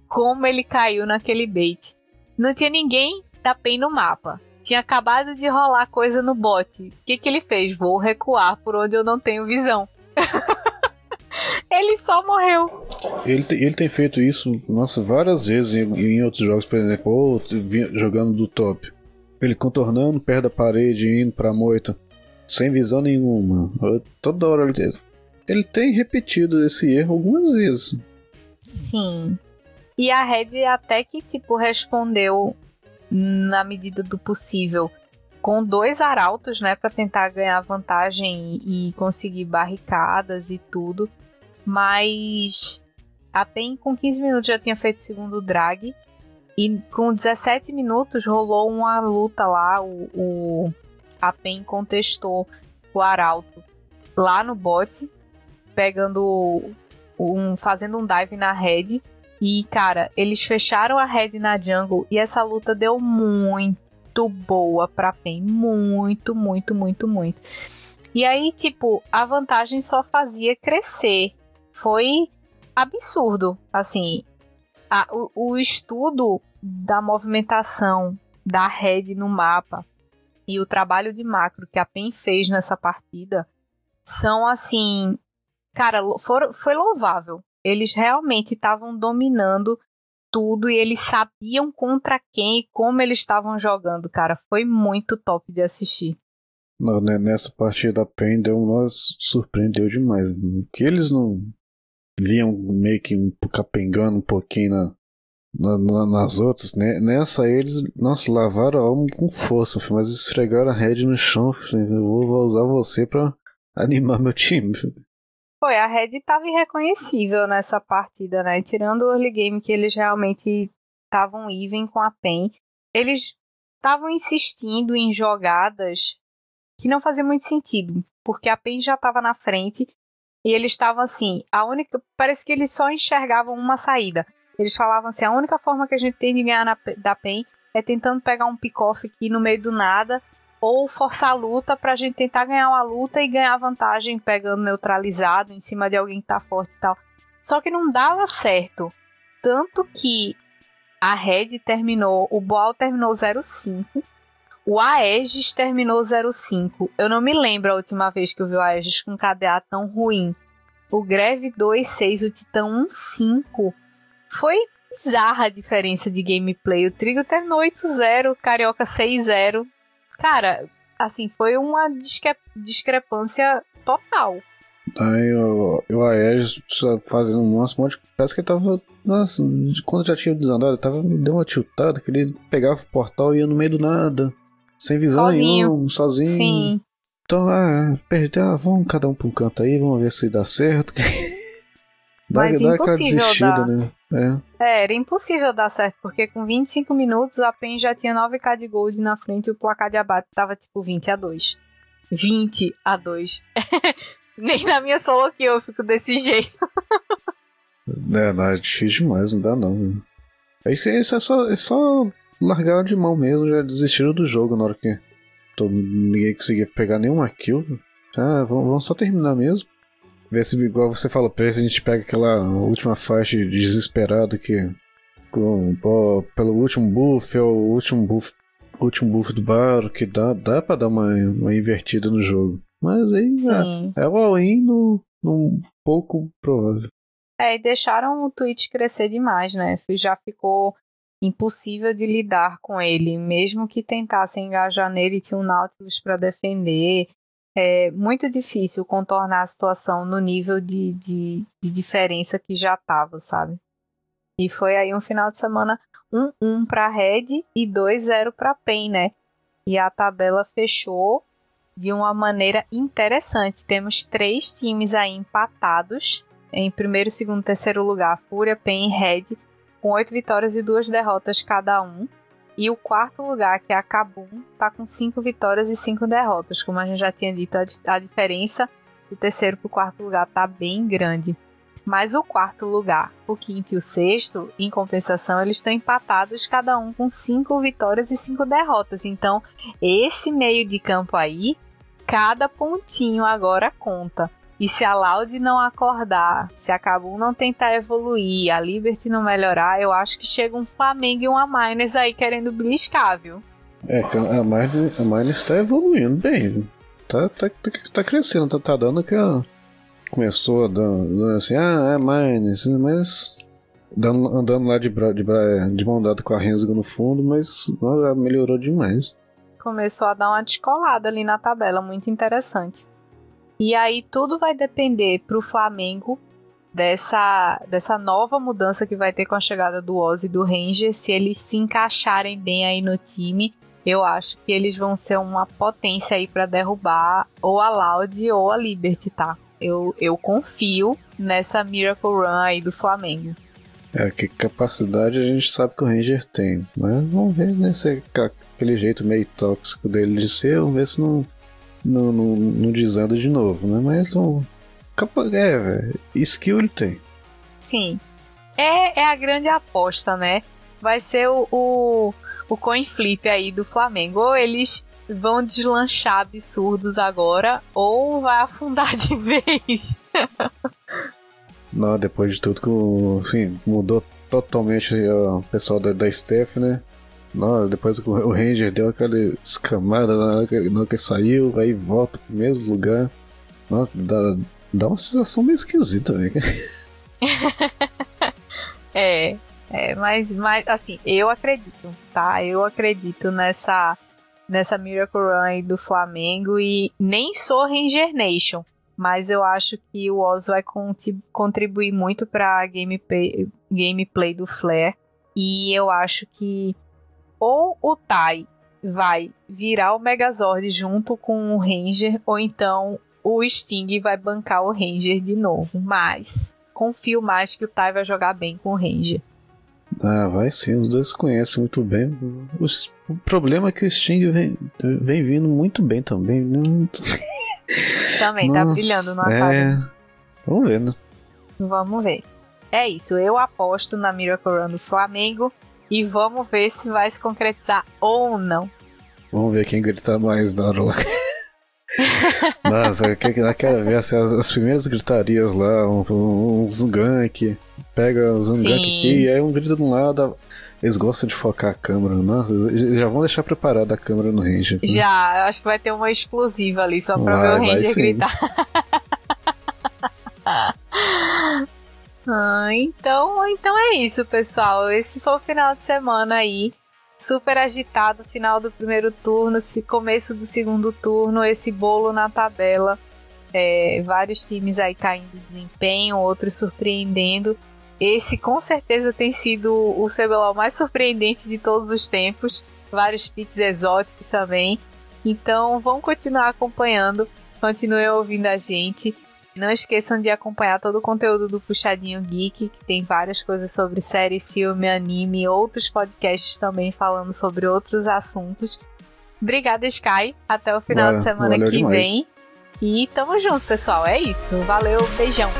como ele caiu naquele bait. Não tinha ninguém da PEN no mapa. Tinha acabado de rolar coisa no bot. O que, que ele fez? Vou recuar por onde eu não tenho visão. [laughs] ele só morreu. Ele, ele tem feito isso, nossa, várias vezes em, em outros jogos, por exemplo, ou jogando do top. Ele contornando perto da parede, indo pra moita, sem visão nenhuma. Toda hora ele, ele tem repetido esse erro algumas vezes. Sim. E a Red até que, tipo, respondeu na medida do possível com dois arautos, né, para tentar ganhar vantagem e, conseguir barricadas e tudo. Mas a PEN com 15 minutos já tinha feito o segundo drag e com 17 minutos rolou uma luta lá, o, o a PEN contestou o arauto lá no bot, pegando um fazendo um dive na red e, cara, eles fecharam a red na jungle e essa luta deu muito boa pra PEN. Muito, muito, muito, muito. E aí, tipo, a vantagem só fazia crescer. Foi absurdo. Assim, a, o, o estudo da movimentação da red no mapa e o trabalho de macro que a PEN fez nessa partida são assim. Cara, for, foi louvável. Eles realmente estavam dominando tudo e eles sabiam contra quem e como eles estavam jogando, cara. Foi muito top de assistir. Não, né, nessa partida da PEN deu nós surpreendeu demais. Que eles não vinham meio que capengando um pouquinho na, na, na, nas outras, né? Nessa eles, nossa, lavaram a alma com força, mas esfregaram a rede no chão. Assim, eu vou usar você pra [laughs] animar meu time. Foi, a Red estava irreconhecível nessa partida, né? Tirando o early game que eles realmente estavam even com a PEN, eles estavam insistindo em jogadas que não faziam muito sentido, porque a PEN já estava na frente e eles estavam assim, a única, parece que eles só enxergavam uma saída. Eles falavam assim, a única forma que a gente tem de ganhar na, da PEN é tentando pegar um pick-off aqui no meio do nada ou forçar a luta pra gente tentar ganhar uma luta e ganhar vantagem pegando neutralizado em cima de alguém que tá forte e tal. Só que não dava certo. Tanto que a Red terminou, o Boal terminou 05, o Aegis terminou 05. Eu não me lembro a última vez que eu vi o Aegis com KDA tão ruim. O Greve 2.6, o Titã 1.5. Foi bizarra a diferença de gameplay. O Trigo terminou 8-0, Carioca 6-0 cara, assim, foi uma discre discrepância total. Aí o, o Aegis fazendo um máximo, parece que ele tava. Nossa, quando já tinha desandado, tava, deu uma tiltada, que ele pegava o portal e ia no meio do nada. Sem visão sozinho. nenhuma, sozinho. Sim. Então, ah, perdeu, ah, vamos cada um pra um canto aí, vamos ver se dá certo. Dá, Mas dá impossível dar. Né? É. é. era impossível dar certo, porque com 25 minutos a PEN já tinha 9k de gold na frente e o placar de abate tava tipo 20 a 2. 20 a 2. [laughs] Nem na minha solo que eu fico desse jeito. é, não, é difícil demais, não dá não. É isso é só, é só largar de mão mesmo, já desistiram do jogo na hora que todo, ninguém conseguia pegar nenhuma kill. Ah, vamos, vamos só terminar mesmo. Ver se, igual você falou, se a gente pega aquela última faixa desesperada que. Com, pô, pelo último buff, é o último buff, último buff do bar, que dá, dá pra dar uma, uma invertida no jogo. Mas aí é, é o all-in no, no pouco provável. É, e deixaram o Twitch crescer demais, né? Já ficou impossível de lidar com ele. Mesmo que tentassem engajar nele, tinha um Nautilus para defender é muito difícil contornar a situação no nível de, de, de diferença que já estava, sabe? E foi aí um final de semana 1-1 para Red e 2-0 para PEN, né? E a tabela fechou de uma maneira interessante. Temos três times aí empatados em primeiro, segundo, terceiro lugar, Fúria, PEN e Red, com oito vitórias e duas derrotas cada um. E o quarto lugar, que é a Kabum, está com cinco vitórias e cinco derrotas. Como a gente já tinha dito, a, diferença do terceiro para o quarto lugar está bem grande. Mas o quarto lugar, o quinto e o sexto, em compensação, eles estão empatados, cada um com cinco vitórias e cinco derrotas. Então, esse meio de campo aí, cada pontinho agora conta. E se a Loud não acordar, se a Kabum não tentar evoluir, a Liberty não melhorar, eu acho que chega um Flamengo e uma Miners aí querendo beliscar, viu? É, a Miners, a Miners tá evoluindo bem, Tá, tá, tá, tá crescendo, tá, tá dando que começou dando, assim, ah, é Miners, mas dando, andando lá de, bra, de, bra, de mão dada com a Rensga no fundo, mas melhorou demais. Começou a dar uma descolada ali na tabela, muito interessante. E aí tudo vai depender para o Flamengo dessa, dessa nova mudança que vai ter com a chegada do Ozzy e do Ranger, se eles se encaixarem bem aí no time. Eu acho que eles vão ser uma potência aí para derrubar ou a Loud ou a Liberty, tá? Eu, eu confio nessa Miracle Run aí do Flamengo. É, que capacidade a gente sabe que o Ranger tem. Mas vamos ver, né? Se é aquele jeito meio tóxico dele de ser, vamos ver se não não, não, não desanda de novo, né? Mas um. É, velho. Skill ele tem. Sim. É, é a grande aposta, né? Vai ser o, o, o coin flip aí do Flamengo. Ou eles vão deslanchar absurdos agora, ou vai afundar [laughs] de vez. Não, depois de tudo que o. Sim, mudou totalmente o pessoal da, da Steph, né? Não, depois o Ranger deu aquela escamada na hora que, na hora que saiu, aí volta pro mesmo lugar. Nossa, dá, dá uma sensação meio esquisita, velho. [laughs] é, é, mas, mas assim, eu acredito, tá? Eu acredito nessa nessa Miracle Run aí do Flamengo e nem sou Ranger Nation, mas eu acho que o Oz vai contribuir muito para gameplay, gameplay do Flare e eu acho que ou o Tai vai virar o Megazord junto com o Ranger, ou então o Sting vai bancar o Ranger de novo. Mas confio mais que o Tai vai jogar bem com o Ranger. Ah, vai sim, os dois se conhecem muito bem. Os, o problema é que o Sting vem, vem vindo muito bem também. Muito... [laughs] Também, tá Nossa, tá brilhando no. É... Vamos ver, né? Vamos ver. É isso, eu aposto na Miracle Run do Flamengo e vamos ver se vai se concretizar ou não. Vamos ver quem grita mais na hora lá. [laughs] Nossa, eu quero ver assim, as, as, primeiras gritarias lá, uns um, um gank, pega os um gank aqui, e aí um grita de um lado, eles gostam de focar a câmera, nossa, já vão deixar preparada a câmera no Ranger. Né? Já, eu acho que vai ter uma explosiva ali só pra vai, ver o Ranger gritar. [laughs] Ah, então, então é isso, pessoal. Esse foi o final de semana aí. Super agitado, final do primeiro turno, começo do segundo turno, esse bolo na tabela. É, vários times aí caindo de desempenho, outros surpreendendo. Esse com certeza tem sido o CBLOL mais surpreendente de todos os tempos. Vários picks exóticos também. Então vamos continuar acompanhando. Continuem ouvindo a gente. Não esqueçam de acompanhar todo o conteúdo do Puxadinho Geek, que tem várias coisas sobre série, filme, anime, outros podcasts também falando sobre outros assuntos. Obrigada, Sky. Até o final de semana que demais. vem. E tamo junto, pessoal. É isso. Valeu, beijão.